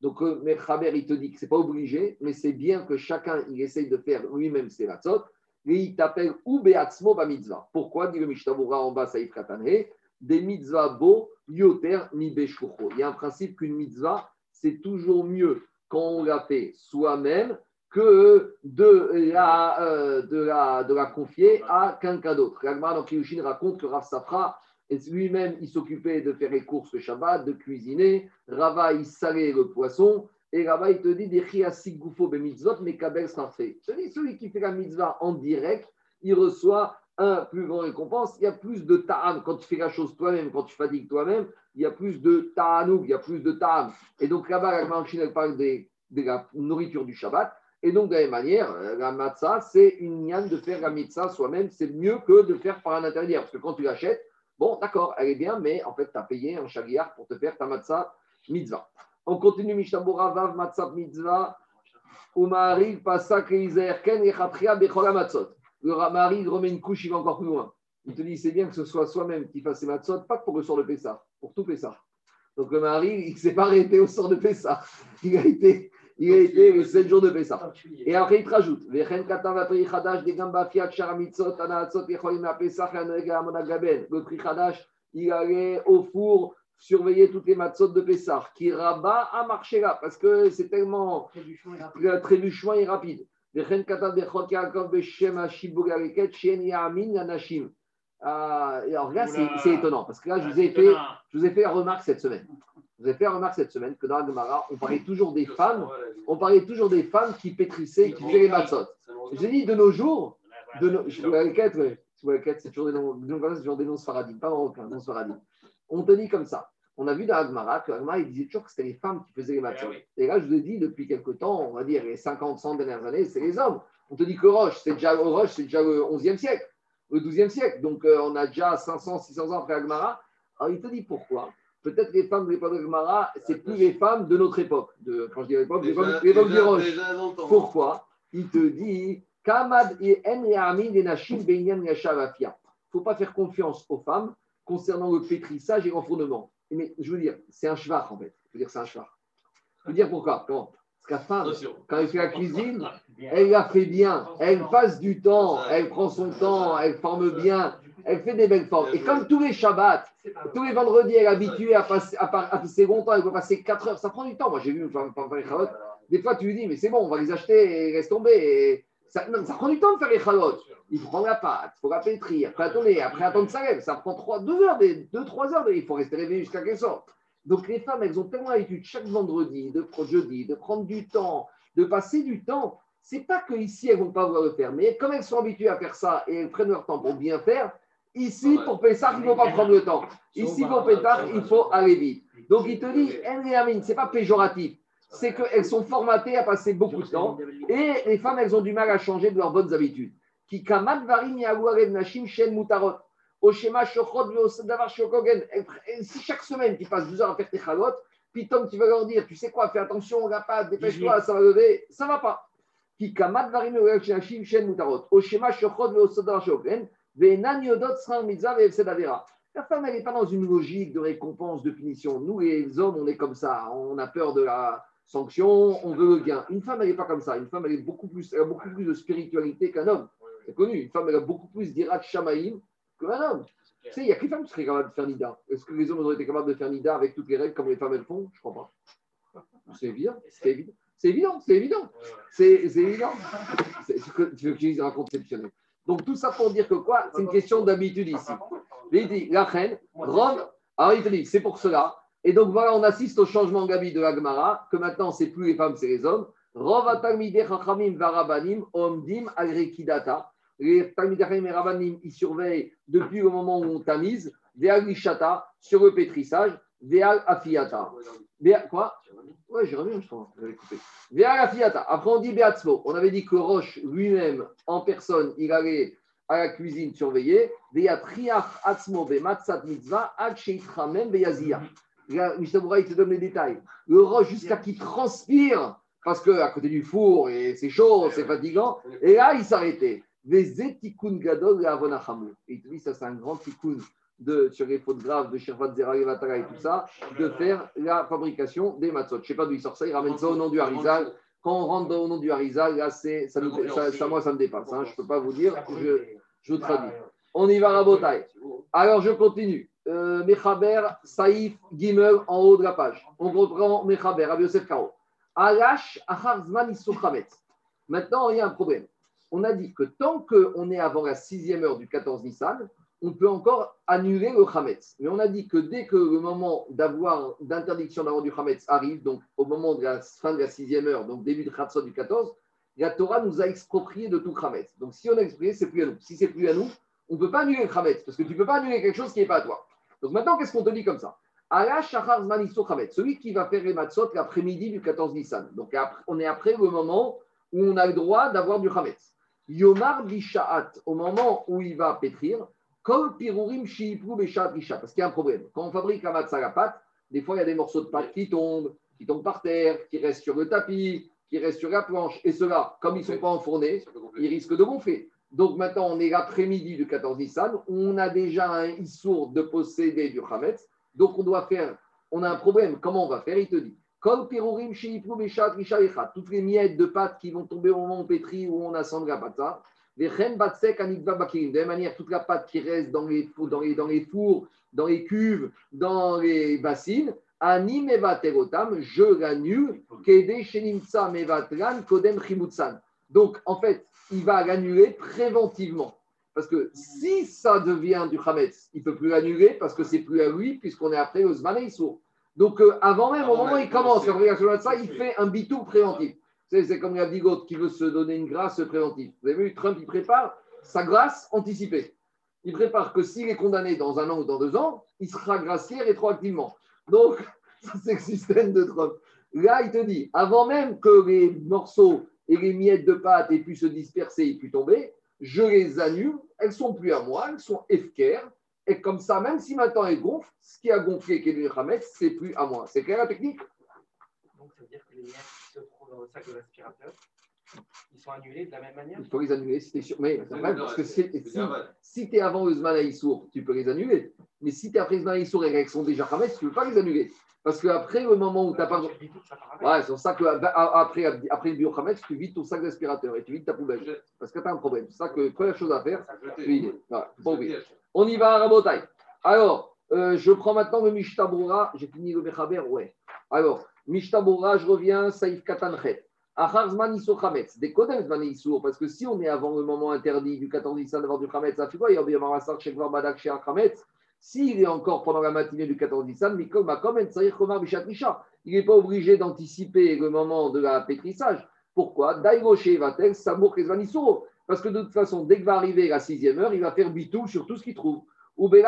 Donc, euh, Mechaber, il te dit que ce n'est pas obligé, mais c'est bien que chacun il essaye de faire lui-même ses matzot. Et il t'appelle Ubeatzmo ba mitzvah. Pourquoi dit le Mishnabura en bas, Saïf Katane Des mitzvahs beaux, yoter mi beshucho. Il y a un principe qu'une mitzvah, c'est toujours mieux quand on l'a fait soi-même que de la, euh, confier à quelqu'un d'autre. L'Agmara dans Kilushin raconte que Rav Safra, lui-même, il s'occupait de faire les courses le Shabbat, de cuisiner. Rava, il salait le poisson. Et Rava, il te dit, des chiasik goufo be mitzvot, mais kabel fait. Celui, celui qui fait la mitzvah en direct, il reçoit un plus grand récompense. Il y a plus de ta'am quand tu fais la chose toi-même, quand tu fatigues toi-même. Il y a plus de ta'anoug, il y a plus de ta'am. Et donc là-bas, la elle parle de la nourriture du Shabbat. Et donc, de la même manière, la matzah, c'est une niane de faire la mitzvah soi-même. C'est mieux que de faire par un intermédiaire. Parce que quand tu l'achètes, bon, d'accord, elle est bien, mais en fait, tu as payé un shagiyar pour te faire ta matzah mitzvah. On continue, Mishabura, Vav, matzah mitzvah. Umari, Pasak, Ken, Echatria, Bechola, Matzot. Le mari remet une couche, il va encore plus loin. Il te dit, c'est bien que ce soit soi-même qui fasse ses matzot, pas pour le sort de Pessah, pour tout Pessah. Donc le mari, il ne s'est pas arrêté au sort de Pessah. Il a été il a été les 7 jours de Pessah. Et après, il te rajoute Le prix Khadash, il allait au four surveiller toutes les matzot de Pessah, qui rabat à marcher là, parce que c'est tellement trébuchement et rapide. Alors là, c'est étonnant, parce que là, je vous, ai fait, je vous ai fait la remarque cette semaine. Vous avez fait la remarque cette semaine que dans la Gemara, on parlait toujours des femmes, on parlait toujours des femmes qui pétrissaient, qui faisaient les matzot. J'ai dit de nos jours, de nos, je la quête, c'est toujours des noms, toujours des noms sfaradim, pas marocains, noms sfaradim. On te dit comme ça. On a vu dans la Gemara que il disait toujours que c'était les femmes qui faisaient les matzot. Et là, je vous ai dit, depuis quelque temps, on va dire les 50, 100 dernières années, c'est les hommes. On te dit que Roche, c'est déjà, Roche, c'est déjà le 11e siècle, le 12e siècle. Donc, euh, on a déjà 500, 600 ans après la Gemara. Alors, il te dit pourquoi? Peut-être les femmes de l'époque de Gemara, c'est plus les femmes de notre époque. De, quand je dis l'époque, l'époque du Roche. Pourquoi Il te dit Kamad et Il ne faut pas faire confiance aux femmes concernant le pétrissage et l'enfournement. Mais je veux dire, c'est un cheval en fait. Je veux dire, c'est un cheval. Je veux dire pourquoi? Parce que la femme, quand elle fait la cuisine, elle la fait bien. Elle passe du temps, elle prend son temps, elle forme bien elle fait des belles formes. Et comme tous les Shabbats, tous les vendredis, elle est habituée à passer, à, passer longtemps, elle peut passer 4 heures, ça prend du temps. Moi, j'ai vu faire les chalot. Des fois, tu lui dis, mais c'est bon, on va les acheter et laisse tomber. ça, prend du temps de faire les chalot. Il faut prendre la pâte, il faut la pétrir, après attendre, après attendre ça lève. Ça prend 3, 2 heures, 2, 3 heures, il faut rester réveillé jusqu'à qu'elle sorte. Donc, les femmes, elles ont tellement l'habitude chaque vendredi, de jeudi, de prendre du temps, de passer du temps. C'est pas qu'ici, elles vont pas vouloir le faire, mais comme elles sont habituées à faire ça et elles prennent leur temps pour bien faire, Ici, pour Pessah, il ne faut pas prendre le temps. Ici, pour Pessah, il faut aller vite. Donc, il te dit, ce n'est pas péjoratif. C'est qu'elles sont formatées à passer beaucoup de temps. Et les femmes, elles ont du mal à changer de leurs bonnes habitudes. Qui kamat varim nashim shen mutarot. Shochot shokogen. Si chaque semaine, tu passes 12 heures à faire tes chalot, puis Tom, tu vas leur dire, tu sais quoi, fais attention, pâte, dépêche-toi, ça va lever. Ça ne va pas. Qui kamat varim nashim shen mutarot. Au schéma shochot davar shokogen. La femme, elle n'est pas dans une logique de récompense, de punition. Nous, les hommes, on est comme ça. On a peur de la sanction, on veut le gain. Une femme, elle n'est pas comme ça. Une femme, elle, est beaucoup plus, a beaucoup plus de spiritualité qu'un homme. C'est connu. Une femme, elle a beaucoup plus d'Irat Shamaïm qu'un homme. Tu sais, il y a que les femmes qui seraient capables de faire Nida. Est-ce que les hommes auraient été capables de faire Nida avec toutes les règles comme les femmes, elles font? Je ne crois pas. C'est évident. C'est évident. C'est évident. C'est évident. Tu veux que je raconte exceptionnel donc tout ça pour dire que quoi? C'est une question d'habitude ici. Il dit, la reine, Rome, alors il te dit, c'est pour cela. Et donc voilà, on assiste au changement Gabi de l'Agmara, que maintenant c'est plus les femmes, c'est les hommes. varabanim omdim agrekidata. Les talmidachim et rabanim, ils surveillent depuis le moment où on tamise, veal lishata, sur le pétrissage, veal afiata. Quoi? Ouais, j'ai remis, je pense. Après, on dit Beatzmo. On avait dit que Roche lui-même, en personne, il allait à la cuisine surveiller. Sheitramem Beyazia. Mishnah il te donne les détails. Le Roche, jusqu'à qu'il transpire, parce qu'à côté du four, et c'est chaud, c'est fatigant. Et là, il s'arrêtait. Et il te dit, ça, c'est un grand tikkun de, sur les fautes graves de Shirvat et tout ça, de faire la fabrication des matzot. Je ne sais pas d'où il sort ça, il ramène ça au nom du Harizal. Quand on rentre le nom du Harizal, ça, ça, moi, ça me dépasse. hein. Je ne peux pas vous dire. Je, vous traduis. On y va, Rabotai. Alors, je continue. Euh, Mechaber, Saïf, Gimel, en haut de la page. On reprend Mechaber, Rabbi Yosef Karo. Alash, Achar Zman, Issur Chametz. Maintenant, il y a un problème. On a dit que tant qu'on est avant la sixième heure du 14 Nissan, on peut encore annuler le Hametz. Mais on a dit que dès que le moment d'avoir d'interdiction d'avoir du Hametz arrive, donc au moment de la fin de la sixième heure, donc début de Khatsot du 14, la Torah nous a exproprié de tout Hametz. Donc si on a exproprié, c'est plus à nous. Si c'est plus à nous, on ne peut pas annuler le Hametz, parce que tu ne peux pas annuler quelque chose qui n'est pas à toi. Donc maintenant, qu'est-ce qu'on te dit comme ça? Allah Shachar Zman Issur Hametz, celui qui va faire les matzot l'après-midi du 14 Nissan. Donc on est après le moment où on a le droit d'avoir du Hametz. Yomar Bishaat, au moment où il va pétrir, Kol Pirurim Shiipru Beshaat Risha, parce qu'il y a un problème. Quand on fabrique la matzah à la pâte, des fois il y a des morceaux de pâte qui tombent, qui tombent par terre, qui restent sur le tapis, qui restent sur la planche. Et ceux-là, comme ils ne sont pas enfournés, ils risquent de gonfler. Donc maintenant, on est l'après-midi du 14 Nissan, on a déjà un issour de posséder du Hametz, donc on doit faire, on a un problème, comment on va faire? Il te dit, Kol pirurim sheipru beshat risha echad. toutes les miettes de pâte qui vont tomber au moment où on pétrit ou on assemble la pâte, De la même manière, toute la pâte qui reste dans les, fours, dans les, dans les fours, dans les cuves, dans les bassines, je l'annule, kodem chimutsan. Donc, en fait, il va l'annuler préventivement. Parce que si ça devient du Hametz, il ne peut plus l'annuler parce que c'est plus à lui, puisqu'on est après le Zman. Donc, euh, avant même, au moment où il commence de ça, il fait un bitou préventif. C'est comme la bigote qui veut se donner une grâce préventive. Vous avez vu, Trump, il prépare sa grâce anticipée. Il prépare que s'il est condamné dans un an ou dans deux ans, il sera gracié rétroactivement. Donc, c'est le système de Trump. Là, il te dit, avant même que les morceaux et les miettes de pâte aient pu se disperser et pu tomber, je les annule, elles sont plus à moi, elles sont FKR, et comme ça, même si maintenant elles gonflent, ce qui a gonflé, le Hametz, c'est plus à moi. C'est clair la technique? Donc, ça veut dire que les miettes dans le sac de l'aspirateur, ils sont annulés de la même manière Il faut les annuler si tu es sûr. Mais c'est vrai, parce que si, C'est si, tu es avant le Zman Aïssour, tu peux les annuler. Mais si tu es après le Zman Aïssour et qu'elles sont déjà Hametz, tu ne peux pas les annuler. Parce qu'après le moment où tu n'as pas. Ouais, c'est pour ça qu'après après le biochametz, tu vides ton sac d'aspirateur et tu vides ta poubelle. Parce que tu as un problème. C'est ça que la première chose à faire, tu vides. On y va à Rabotai. Alors, euh, je prends maintenant le Mishtabura. J'ai fini le Mechaber, ouais. Alors, Mishtabura, je reviens, Saïf Katanchet. Achar Zman Isur Chametz. Des Kodem Zman. Parce que si on est avant le moment interdit du 14 Nissan d'avoir du Chametz, ça fait quoi? Shekvar Badak, chez Chametz. S'il est encore pendant la matinée du 14 Nissan, Komar Bishat Risha. Il n'est pas obligé d'anticiper le moment de la pétrissage. Pourquoi Daïroche Vatel, Samour Isuro. Parce que de toute façon, dès que va arriver la sixième heure, il va faire bitou sur tout ce qu'il trouve. Et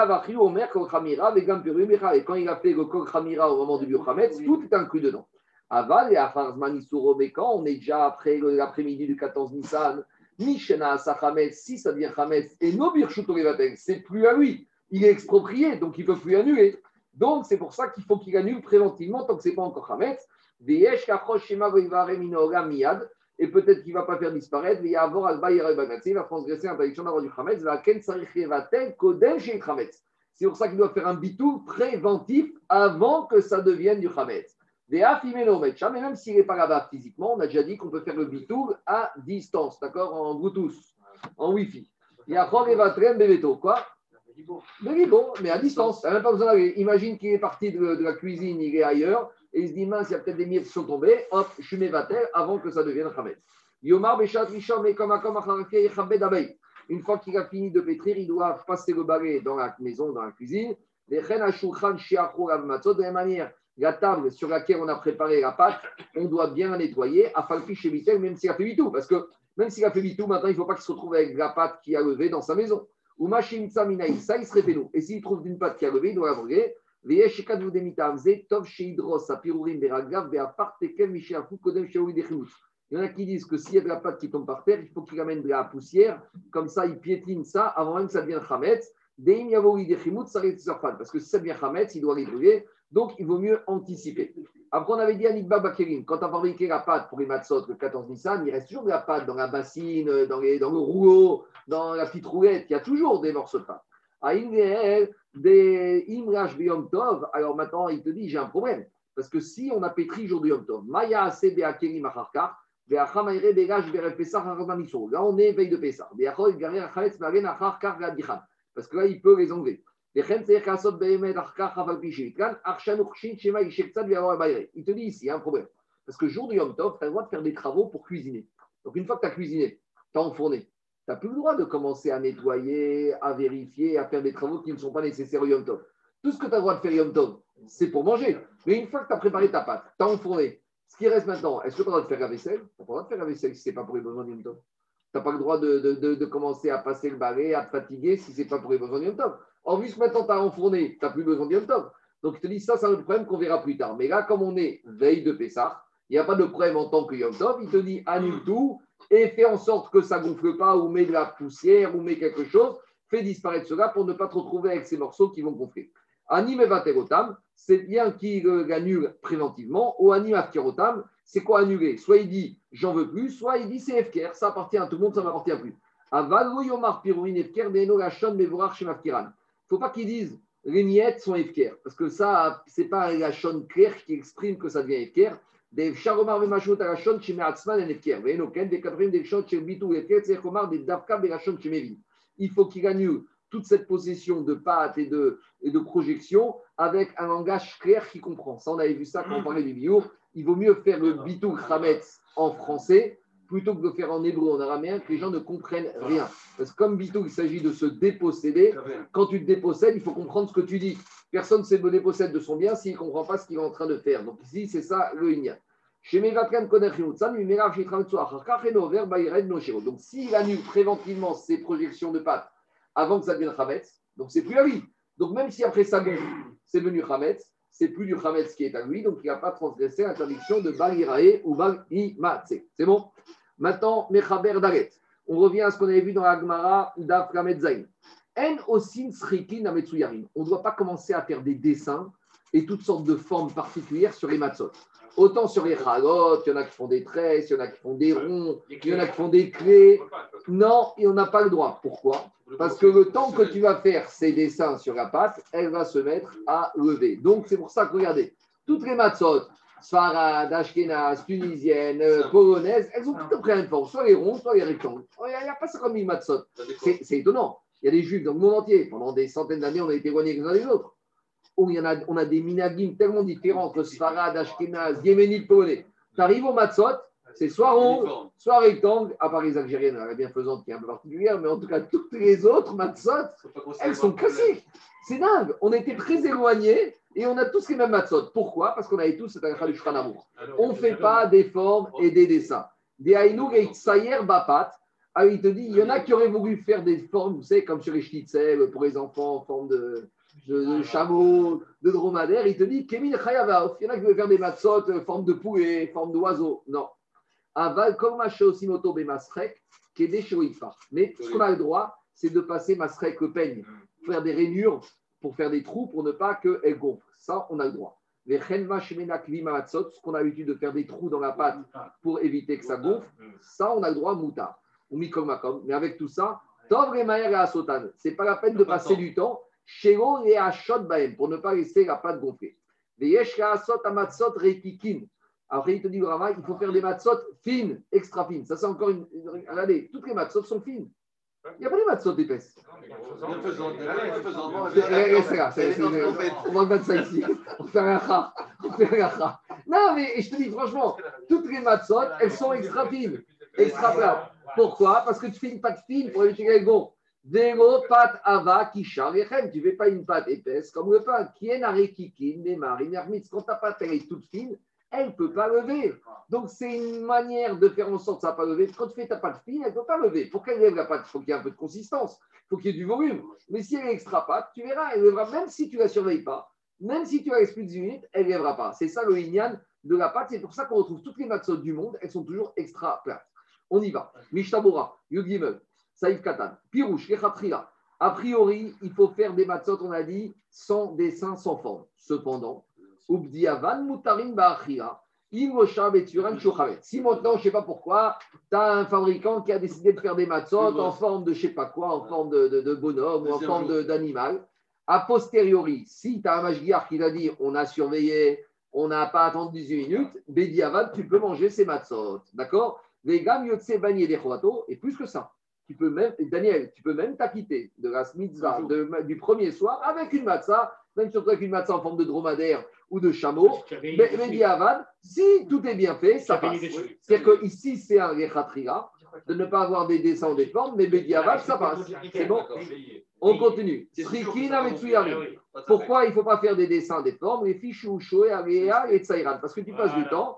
quand il a fait le Kol Khamira au moment du Biochametz, tout est inclus dedans. Aval et Afarzman mais quand on est déjà après l'après-midi du 14 Nissan, Mishena Sachametz, si ça devient Chametz, et Nobir Shutorevatel, c'est plus à lui. Il est exproprié, donc il ne peut plus annuler. Donc c'est pour ça qu'il faut qu'il annule préventivement tant que ce n'est pas encore Chametz. Veyesh Shema Miyad. Et peut-être qu'il ne va pas faire disparaître, mais il Alba Yere Bagatse, il va transgresser l'interdiction d'avoir du Chametz, va Ken chez le Chametz. C'est pour ça qu'il doit faire un bitou préventif avant que ça devienne du. Des metcha, mais même s'il n'est pas là-bas physiquement, on a déjà dit qu'on peut faire le bitou à distance, d'accord, en Bluetooth, en Wi-Fi. Il y a Jorge Vatrem Bebeto, quoi? Je dis, bon, mais il est bon, mais à distance. Il n'a même pas besoin d'aller. Imagine qu'il est parti de, de la cuisine, il est ailleurs, et il se dit, mince, il y a peut-être des miettes qui sont tombées, hop, je mets vatel avant que ça devienne Hametz. Yomar comme Acharake, Chabed Abeille. Une fois qu'il a fini de pétrir, il doit passer le balai dans la maison, dans la cuisine. Les de la même manière, la table sur laquelle on a préparé la pâte, on doit bien la nettoyer, à chez Vitel, même s'il a fait tout. Parce que même s'il a fait tout, maintenant, il ne faut pas qu'il se retrouve avec la pâte qui a levé dans sa maison. Ou Machim Tsaminaï, ça, il serait nous. Et s'il trouve d'une pâte qui a levé, il doit la brûler. Il y en a qui disent que s'il y a de la pâte qui tombe par terre, il faut qu'il amène de la poussière, comme ça il piétine ça avant même que ça devienne Hametz. Deim Yavoui, Dechimut, ça reste Sarfan. Parce que si ça devient Hametz, il doit les brûler. Donc il vaut mieux anticiper. Après, on avait dit à Nikba Bakerim, quand as fabriqué la pâte pour les matzot, le 14 Nissan, il reste toujours de la pâte dans la bassine, dans, dans le rouleau, dans la petite roulette, il y a toujours des morceaux de pâte des Imrash Yom Tov, alors maintenant il te dit j'ai un problème. Parce que si on a pétri jour du Yom Tov, Maya Asebe Akelim Acharkar, Veachamayre Begash Verepesach Aramamiso, là on est veille de Pessah, Veachoy Garer Achaletz Magen Acharkar Gadichan, parce que là il peut les enlever. Il te dit ici, il y a un problème. Parce que jour du Yom Tov, tu as le droit de faire des travaux pour cuisiner. Donc une fois que tu as cuisiné, tu as enfourné, tu n'as plus le droit de commencer à nettoyer, à vérifier, à faire des travaux qui ne sont pas nécessaires au Yom Tov. Tout ce que tu as le droit de faire Yom Tov, c'est pour manger. Mais une fois que tu as préparé ta pâte, tu as enfourné, ce qui reste maintenant, est-ce que tu as le droit de faire la vaisselle? Tu pas le droit de faire la vaisselle si ce n'est pas pour les besoins du Yom Tov. Tu n'as pas le droit de, de, de, de commencer à passer le balai, à te fatiguer si ce n'est pas pour les besoins du Yom Tov. En que maintenant tu as enfourné, tu n'as plus besoin du Yom Tov. Donc, je te dis, ça, c'est un problème qu'on verra plus tard. Mais là, comme on est veille de Pessah, il n'y a pas de problème en tant que Yom Tov. Il te dit, annule tout et fais en sorte que ça gonfle pas ou met de la poussière ou met quelque chose. Fais disparaître cela pour ne pas te retrouver avec ces morceaux qui vont gonfler. Anime vaterotam, c'est bien qu'il annule préventivement. Ou anime afkerotam, c'est quoi annuler? Soit il dit, j'en veux plus, soit il dit, c'est FKR, ça appartient à tout le monde, ça m'appartient plus. FKR, beno lachon mevorach chez mafkiran. Il ne faut pas qu'ils disent les miettes sont FKR, parce que ça, ce n'est pas la chaîne claire qui exprime que ça devient FKR. Des charomar vemashot à la chaîne chez Meatzman et FKR. Vous voyez, donc, des quatrièmes des choses chez Bitou FKR, c'est Komar des Davka et la chaîne chez Mevin. Il faut qu'il annule toute cette possession de pâte et de, et de projection avec un langage clair qui comprend. Ça, on avait vu ça quand on parlait du bio. Il vaut mieux faire le Bitou Krametz en français plutôt que de le faire en hébreu, en araméen, que les gens ne comprennent rien. Parce que comme Bitou, il s'agit de se déposséder, quand tu te dépossèdes, il faut comprendre ce que tu dis. Personne ne se dépossède de son bien s'il ne comprend pas ce qu'il est en train de faire. Donc ici, c'est ça le Inyan. Donc s'il annule préventivement ses projections de pâte avant que ça devienne Chametz, donc c'est plus à lui. Donc même si après gonfle, c'est devenu Chametz, c'est plus du Chametz qui est à lui, donc il n'a pas transgressé l'interdiction de Bal Irae ou Bal Imatse. C'est bon? Maintenant, Mechaber Daret. On revient à ce qu'on avait vu dans la Gemara d'Af On ne doit pas commencer à faire des dessins et toutes sortes de formes particulières sur les matzot. Autant sur les chalotes, il y en a qui font des tresses, il y en a qui font des ronds, il y en a qui font des clés. Non, et on n'a pas le droit. Pourquoi? Parce que le temps que tu vas faire ces dessins sur la pâte, elle va se mettre à lever. Donc c'est pour ça que regardez, toutes les matzot, Sfarad, Ashkenaz, tunisiennes, euh, polonaises, elles ont toutes pris une forme, soit les ronds, soit les rectangles. Il n'y a, pas 50 000 matzot. C'est étonnant. Il y a des juifs dans le monde entier. Pendant des centaines d'années, on a été éloignés les uns des autres. Où il y en a, on a des minagim tellement différents entre Sfarad, Ashkenaz, Yéménite, polonais. Tu arrives au matzot, c'est soit rond, soit rectangle, à part les Algériennes, la bienfaisante qui est un peu particulière, mais en tout cas, toutes les autres matzot, elles sont cassées. C'est dingue. On était très éloignés et on a tous les mêmes matzot. Pourquoi? Parce qu'on avait tous cette halakha du. On ne fait pas des formes et des dessins. Des haïnoug et tsayer bapat. Ah, il te dit, il y en a qui auraient voulu faire des formes, vous savez, comme sur les schnitzel, pour les enfants, en forme de, de, de chameau, de dromadaire. Il te dit, Kevin Chayavaof, il y en a qui veulent faire des matzot, euh, forme de poulet, forme d'oiseau. Non. Aval, comme Simoto Bemasrek, qui est Mais ce qu'on a le droit, c'est de passer Masrek le peigne, faire des rainures pour faire des trous pour ne pas qu'elles gonflent. Ça, on a le droit. Les ce qu'on a l'habitude de faire des trous dans la pâte pour éviter que ça gonfle, ça, on a le droit moutard. Ou mikomakom. Mais avec tout ça, tov et asotan. C'est pas la peine de passer du temps chez et achot baem pour ne pas laisser la pâte gonfler. asot amatzot reikikin. Après, il te dit, il faut faire des matzot fines, extra fines. Ça, c'est encore une. Regardez, toutes les matzot sont fines. Il n'y a pas de matzot épaisses. On va mettre ça ici. On fait un. On fait un ra. Non, mais je te dis franchement, toutes les matzot, elles sont extra fines, extra plates. Pourquoi? Parce que tu fais une pâte fine pour éviter qu'elle gonfle. Vélo, pâte ava, kisha. Tu ne fais pas une pâte épaisse comme le pain. Qui est narekikin, nemar, inermitz. Quand ta pâte elle est toute fine, elle ne peut pas lever. Donc, c'est une manière de faire en sorte que ça ne pas lever. Quand tu fais ta pâte fine, elle ne peut pas lever. Pour qu'elle lève la pâte, il faut qu'il y ait un peu de consistance, il faut qu'il y ait du volume. Mais si elle est extra pâte, tu verras, elle lèvera, même si tu ne la surveilles pas, même si tu la laisses plus de 10 minutes, elle ne lèvera pas. C'est ça le de la pâte. C'est pour ça qu'on retrouve toutes les matzot du monde, elles sont toujours extra plates. On y va. Mishtabora, Yud Saïf Katan, Pirouche, Kechatria. A priori, il faut faire des matzot, on a dit, sans dessin, sans forme. Cependant, Ubdiavan mutarin ba'achira. Si maintenant, je ne sais pas pourquoi, tu as un fabricant qui a décidé de faire des matzot en forme de je ne sais pas quoi, en forme de, de, de bonhomme ou en forme d'animal, a posteriori, si tu as un magiar qui t'a dit on a surveillé, on n'a pas attendu 18 minutes, Bediavad, tu peux manger ces matzot. D'accord? Des Et plus que ça, tu peux même, Daniel, tu peux même t'acquitter de la mitzvah de- du premier soir avec une matzah, même surtout avec une matzah en forme de dromadaire ou de chameau. Mais mais si tout est bien fait, ça passe. C'est-à-dire que ici, c'est un rechatria, de ne pas avoir des dessins ou des formes, mais Bediavad, ça passe. C'est bon On continue. Ah. Pourquoi il ne faut pas faire des dessins, des formes? Les fiches ou et Tsairan Parce que tu passes du temps.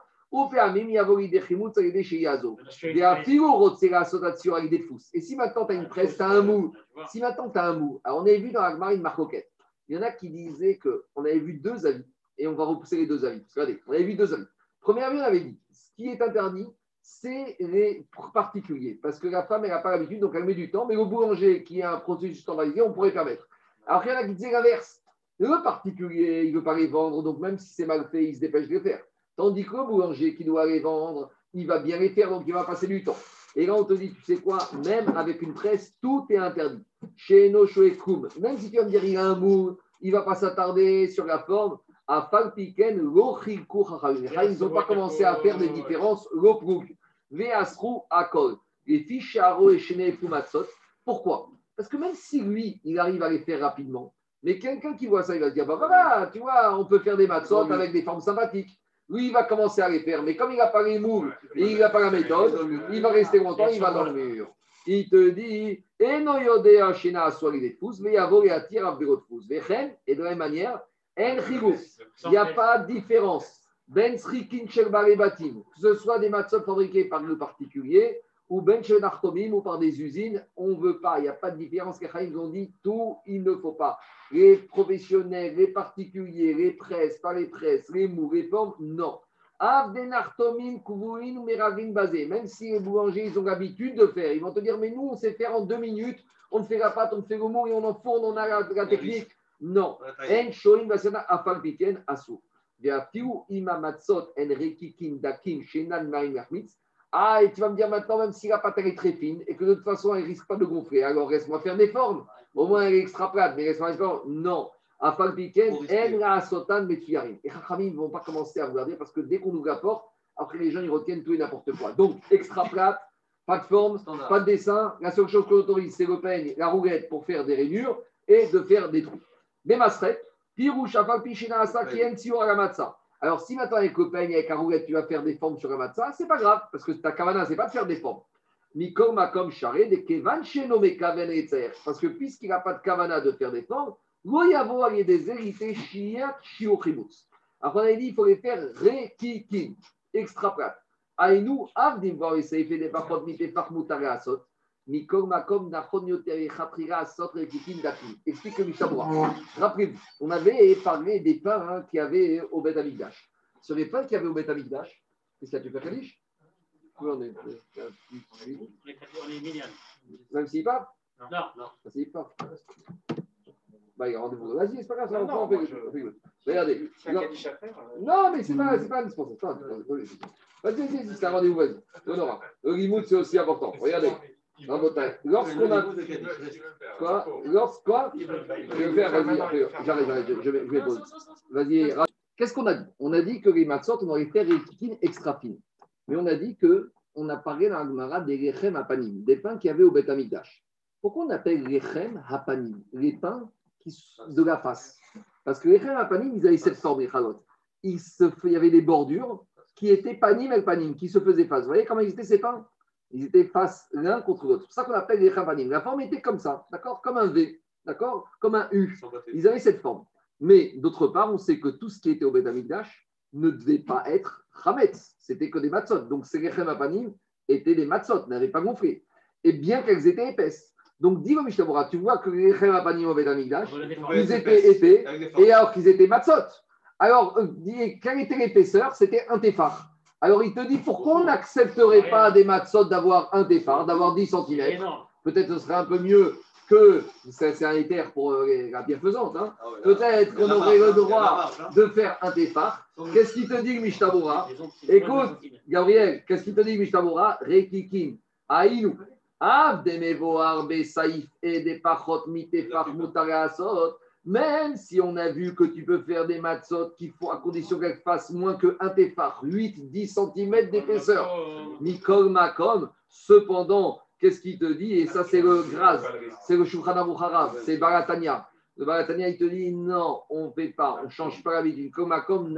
Et si maintenant tu as une presse, tu as un mou. Si maintenant tu as un mou, alors on avait vu dans la marine marcoquette, il y en a qui disaient qu'on avait vu deux avis, et on va repousser les deux avis. Parce que regardez, on avait vu deux avis. Premier avis, on avait dit, ce qui est interdit, c'est les particuliers. Parce que la femme, elle n'a pas l'habitude, donc elle met du temps, mais le boulanger qui a un processus standardisé, on pourrait permettre. Alors il y en a qui disaient l'inverse. Le particulier, il ne veut pas les vendre, donc même si c'est mal fait, il se dépêche de les faire. Tandis que le boulanger qui doit les vendre, il va bien les faire, donc il va passer du temps. Et là, on te dit, tu sais quoi, même avec une presse, tout est interdit. Chez nos Koum, même si tu vas me dire, il a un mou, il ne va pas s'attarder sur la forme, à Falpiken, Ils n'ont pas commencé à faire des différences, Akol, les fiches Aro et Shene Fumatsot. Pourquoi? Parce que même si lui, il arrive à les faire rapidement, mais quelqu'un qui voit ça, il va se dire, bah voilà, tu vois, on peut faire des matzot avec des formes sympathiques. Lui, il va commencer à les faire, mais comme il n'a pas les moules et il n'a pas la méthode, il va rester longtemps, il va dans le mur. Il te dit, et non yodea shena aswari des fous, mais yavo et attire de fous. Vechen, et de la même manière, en. Il n'y a pas de différence. Ben srikin shel batim, que ce soit des matzot fabriqués par le particulier ou ben shel nartomim ou par des usines, on ne veut pas. Il n'y a pas de différence. Les Chaïms ont dit tout, il ne faut pas. Les professionnels, les particuliers, les presses, pas les presses, les mous, les formes, non. Même si les boulangers, ils ont l'habitude de faire, ils vont te dire, mais nous, on sait faire en deux minutes, on fait la pâte, on fait le mou et on enfourne, on a la, la technique. Non. En Ah, et tu vas me dire maintenant, même si la pâte elle est très fine et que de toute façon elle risque pas de gonfler, alors laisse-moi faire des formes. Au moins elle est extra plate, mais laisse-moi faire des formes. Non. Afal piken Pour risquer. en la sotan metuyarim. Et Chachamim ne vont pas commencer à dire parce que dès qu'on ouvre la porte, après les gens ils retiennent tout et n'importe quoi. Donc extra plate, pas de forme, Standard. pas de dessin. La seule chose qu'on autorise, c'est le peigne, la roulette pour faire des rainures et de faire des trous. Des masserettes, pirouche, afal pichina asa, qui en tio à la matza. Alors, si maintenant avec le peigne, avec la roulette, tu vas faire des formes sur la matza, c'est pas grave, parce que ta kavana, c'est pas de faire des formes. Mikom makom charé, des kevan shenome kaven etzer. Parce que puisqu'il n'a pas de kavana de faire des formes, loyavo y des hérités shiat shiokrimutz. Alors, on avait dit, il faut les faire rekikin, extra plate. Aïnou, avdim, voir essayer fait des parfums, mité farmoutare asot. Explique le Mishabura. Rappelez-vous, on avait parlé des pains hein, qu'il y avait au Beth Amikdash. Sur les pains qu'il y avait au Beth Amikdash, qu'est-ce qu'il y a Tu fais Kalish Oui, on est. On est millions. Même s'il part Non, Ça, s'il part. Bah, il y a rendez-vous. Vas-y, c'est pas grave, ça, Non, on non, prend, Regardez. C'est Non, non, mais c'est pas, c'est pas indispensable. c'est pas. Vas-y, vas-y, c'est un rendez-vous, vas-y. Le limoud, c'est aussi important. Regardez. Lorsqu'on a. Quoi Je vais j'arrive, j'arrive, je vais, poser. Vas-y, qu'est-ce qu'on a dit? On a dit que les matzot, on aurait fait rétiquines extra fines. Mais on a dit que on a parlé dans la Gemara des lechem hapanim, des pains qu'il y avait au Amikdash. Pourquoi on appelle lechem hapanim Les pains qui, de la face? Parce que lechem hapanim, ils avaient cette forme, les chalot. Il, se il y avait des bordures qui étaient panim et panim, qui se faisaient face. Vous voyez comment ils étaient ces pains? Ils étaient face l'un contre l'autre. C'est pour ça qu'on appelle lechem hapanim. La forme était comme ça, d'accord? Comme un V, d'accord? Comme un U. Ils avaient cette forme. Mais d'autre part, on sait que tout ce qui était au Beth Amikdash ne devait pas être Hametz. C'était que des matzot. Donc ces Lechem Apanim étaient des matzot, n'avaient pas gonflé. Et bien qu'elles étaient épaisses. Donc dis au Mishabura, tu vois que les Lechem Apanim au Beth Amikdash, on va le défendre. Oui, ils étaient épais, et alors qu'ils étaient matzot. Alors, euh, quelle était l'épaisseur? C'était un téphar. Alors il te dit, pourquoi on n'accepterait pas des matzot d'avoir un téphar, d'avoir 10 cm. Peut-être ce serait un peu mieux que, c'est un éther pour euh, la bienfaisante, hein. Ah ouais, Peut-être qu'on aurait le droit marge, hein. de faire un téphar. Qu'est-ce qu'il te dit, Mishtabura Écoute. Gabriel, qu'est-ce qu'il te dit, Mishtabura Rekikin, Aïnou, be saïf et des pachot asot, Même si on a vu que tu peux faire des matzot qui font à condition qu'elles fassent moins que 1 tefar, 8-10 cm d'épaisseur. Mikol Makom, cependant, qu'est-ce qu'il te dit? Et ça, c'est le Graz, c'est le Shulchan c'est Baratania. Le Baratania, il te dit non, on ne fait pas, on ne change pas l'habitude. Comme Makom,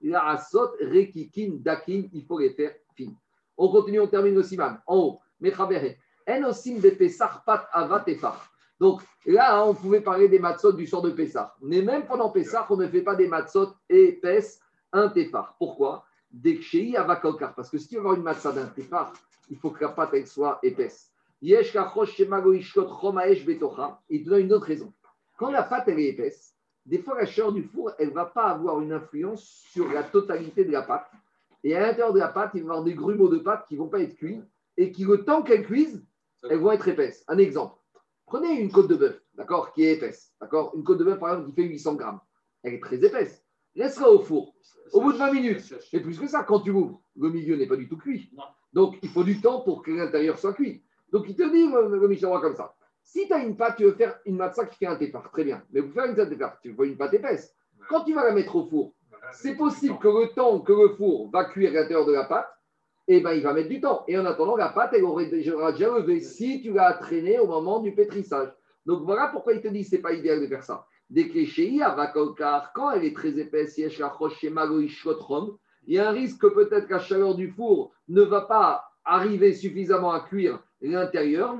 la Asot, Rekikin, Dakin, il faut les faire fin. On continue, on termine le Siman. En haut, Mechabere. En osim de Pesach pat avat tefar. Donc là, on pouvait parler des matzot du sort de Pessah. Mais même pendant Pessah, on ne fait pas des matzot épaisses, un tefar. Pourquoi? Des kshei avakokar. Parce que si tu veux avoir une matzah d'un tefar, il faut que la pâte elle soit épaisse. Yesh kachosh shemago ishkot chomaesh betocha. Il te donne une autre raison. Quand la pâte elle est épaisse, des fois la chaleur du four, elle ne va pas avoir une influence sur la totalité de la pâte. Et à l'intérieur de la pâte, il va y avoir des grumeaux de pâte qui ne vont pas être cuits et qui, le temps qu'elles cuisent, elles vont être épaisses. Un exemple. Prenez une côte de bœuf, d'accord, qui est épaisse. D'accord Une côte de bœuf, par exemple, qui fait 800 grammes. Elle est très épaisse. Laisse-la au four. Au bout de 20 minutes, et plus que ça, quand tu ouvres, le milieu n'est pas du tout cuit. Donc, il faut du temps pour que l'intérieur soit cuit. Donc, il te dit, le, Michelin comme ça. Si tu as une pâte, tu veux faire une matzah qui fait un tefar, très bien. Mais pour faire une tefar, tu veux une pâte épaisse. Quand tu vas la mettre au four, c'est possible que le temps que le four va cuire l'intérieur de la pâte, eh ben, il va mettre du temps. Et en attendant, la pâte, elle aura déjà levé si tu l'as traîné au moment du pétrissage. Donc voilà pourquoi il te dit que ce n'est pas idéal de faire ça. Dès quand elle est très épaisse, il y a un risque que peut-être la chaleur du four ne va pas arriver suffisamment à cuire l'intérieur.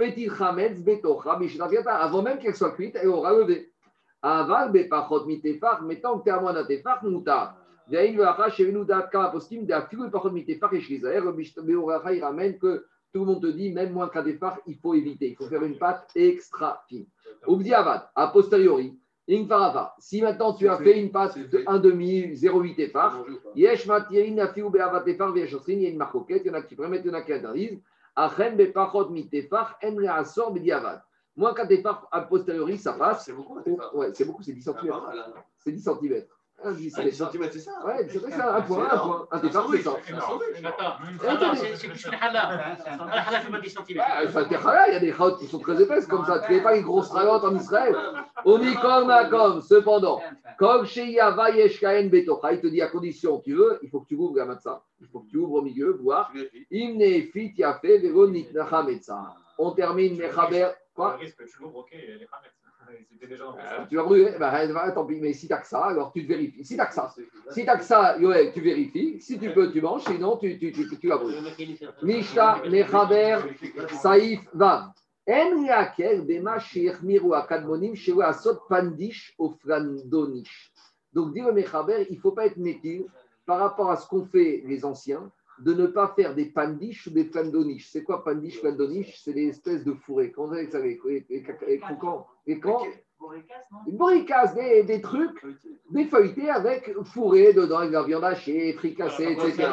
Avant même qu'elle soit cuite, elle aura levé. Aval mais tant que tu es à il ramène que tout le monde te dit, même moins il faut éviter. Il faut faire une pâte extra fine. A posteriori. Si maintenant tu as fait une de 1,5, 0,8 tefar, Yesh Matirin, Afiou Beavat il y a une marcoquette, il y en a qui permettent, il y en a qui interdisent. Bepachot Mitefar, Bediavad. Moins qu'un tefar, a posteriori, ça passe. C'est beaucoup. Ouais, c'est beaucoup, c'est 10 Ah, cm. hein. C'est 10 cm. Un 10 Ah, 10 cm. centimètres, c'est ça Ouais, c'est vrai, c'est un point, un point. Un tefar, c'est ça. Attends, c'est c'est plus que le halal. Le halal fait pas 10 cm. Ah, ça, des challah, il y a des chalotes qui sont très épaisses comme ça. Tu ne fais pas une grosse chalote en Israël. Omikol Makom, cependant, comme chez Yava Yeshkaen Betocha, il te dit à condition, tu veux, il faut que tu ouvres la matzah. Il faut que tu ouvres au milieu, voir. Imne fit yafe vero nitnacha metza. On termine Mechaber. Quoi? Le risque que tu l'ouvres, ok, les Hametz. Euh, Tu vas brûler bah, bah, Tant pis, mais si t'as que ça, alors tu te vérifies. Si t'as que ça, si t'as que ça, Yoel, tu vérifies. Si tu peux, tu manges. Sinon, tu, tu, tu, tu la brûles. Mishta, Mechaber, Saïf, Vav. En yakel bema sheyechmiru akadmonim shewa asot pandish ofrandonish. Donc, dit le Mechaber, il ne faut pas être métil par rapport à ce qu'ont fait les anciens, de ne pas faire des pandish ou des flandonish. C'est quoi pandish, flandonish C'est des espèces de fourrés. Comment vous savez ça, les, les, les, les croquants Les camps Une boricasse, des, des trucs, des feuilletés avec fourré dedans, avec de la viande hachée, fricassée, etc.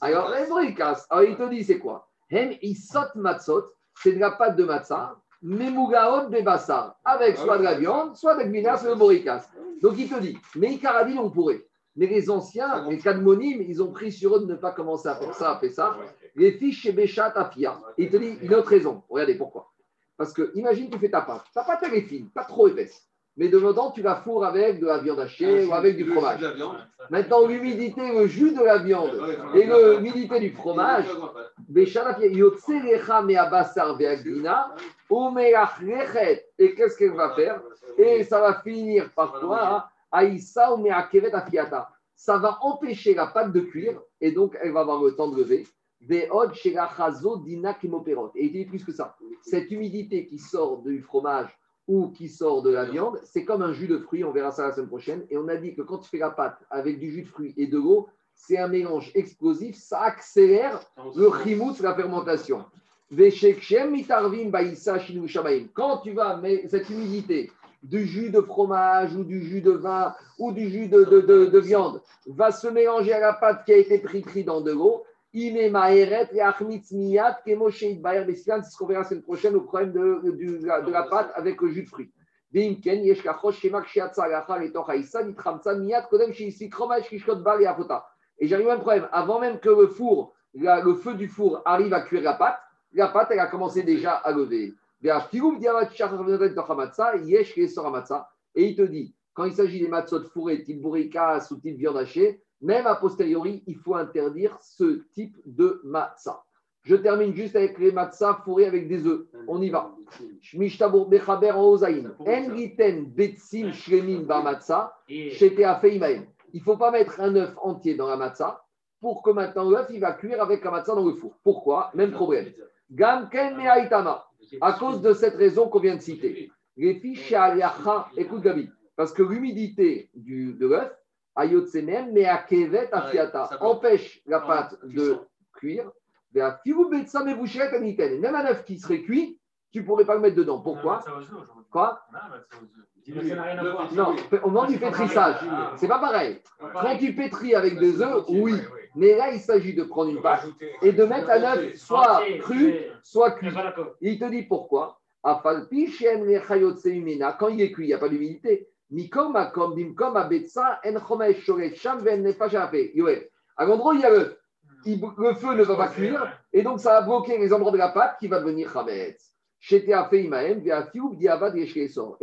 Alors, les bricasse, alors il te dit c'est quoi Hem isot matzot, c'est de la pâte de matzah, memougaot bebassar, avec soit de la viande, soit de la gmina, soit de boricasse. Donc il te dit, mais Icaradine, on pourrait. Mais les anciens, les cadmonimes, ils ont pris sur eux de ne pas commencer à faire ça, à faire ça. Les fiches chez Béchat Afia. Il te dit une autre raison. Regardez pourquoi. Parce que imagine tu fais ta pâte. Ta pâte elle est fine, pas trop épaisse. Mais de dedans, tu la fourres avec de la viande hachée ou avec du fromage. Maintenant, l'humidité, le jus de la viande et l'humidité du fromage. Et qu'est-ce qu'elle va faire Et ça va finir par quoi hein Aïssa ou afiata. Ça va empêcher la pâte de cuire et donc elle va avoir le temps de lever. Et il dit plus que ça. Cette humidité qui sort du fromage ou qui sort de la viande, c'est comme un jus de fruits, on verra ça la semaine prochaine. Et on a dit que quand tu fais la pâte avec du jus de fruits et de l'eau, c'est un mélange explosif, ça accélère le chimout, la fermentation. Quand tu vas mettre cette humidité du jus de fromage ou du jus de vin ou du jus de, de- de- de viande va se mélanger à la pâte qui a été pris dans de l'eau, Ime maeret et achmitz miyat kemo sheit baer besian, c'est ce qu'on verra la semaine prochaine au problème de, de- la, de la pâte avec le jus de fruits. Veimken, yesh kachosh shemak shiatza lachar et toch haïssa, nitramtza miyat kodem sheisi kromach kishkot bar et afota. Et j'arrive à un problème. Avant même que le four, la- le feu du four arrive à cuire la pâte, la pâte, elle a commencé déjà à lever. Et il te dit, quand il s'agit des matzot fourrés, type bourricasse ou type viande hachée, même a posteriori, il faut interdire ce type de matzah. Je termine juste avec les matzah fourrés avec des œufs. On y va. Bechaber ozaïn. Betsim ba matzah. Imaïm. Il ne faut pas mettre un œuf entier dans la matzah pour que maintenant l'œuf il va cuire avec la matzah dans le four. Pourquoi? Même problème. Gam ken me'aitama. À cause de cette raison qu'on vient de citer. Les fiches écoute Gabi, parce que l'humidité du- de l'œuf, ayotsenem, mais à kevet afiata, ça peut- empêche la pâte de cuire. À. Même un œuf qui serait cuit, tu ne pourrais pas le mettre dedans. Pourquoi Quoi On à. Non, au moment du pétrissage, c'est pas pareil. Quand tu pétris avec des œufs, oui. Mais là, il s'agit de prendre une pâte et de mettre un œuf soit cru, soit cuit. Il te dit pourquoi. Quand il est cuit, il n'y a pas d'humidité. À l'endroit il y a il- le feu ne va pas cuire et donc ça va bloquer les endroits de la pâte qui va devenir chametz. Et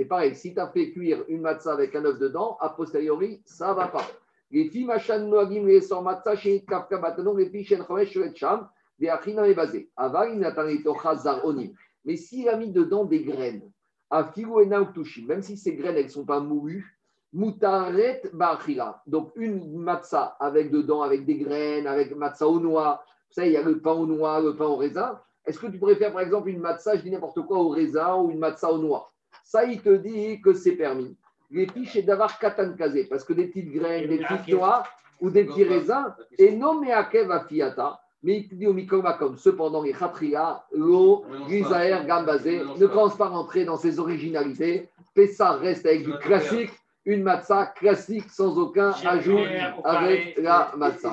pareil, si tu as fait cuire une matzah avec un œuf dedans, a posteriori, ça ne va pas. Les filles machan noagim les sor matzah chez kafka batanon, les filles shen chomesh shoret sham, via china et basé. Aval inatanito chazar onim. Mais s'il a mis dedans des graines, à figu ena uktushim, même si ces graines, elles sont pas moulues, mutaret ba'achila. Donc une matzah avec dedans, avec des graines, avec matzah au noix. Vous savez, il y a le pain au noix, le pain au raisin. Est-ce que tu faire, par exemple, une matzah, je dis n'importe quoi, au raisin ou une matzah au noix? Ça, il te dit que c'est permis. Les fiches et d'avoir katan kazé, parce que des petites graines, des petites noix ou des petits raisins, et non mais akev afiata, mais il te dit au mikomakom. Cependant, les khatria, l'eau, pas. Gambazé, ne commence pas à rentrer dans ses originalités. Pessa reste avec du classique, une matzah classique sans aucun ajout avec la matzah.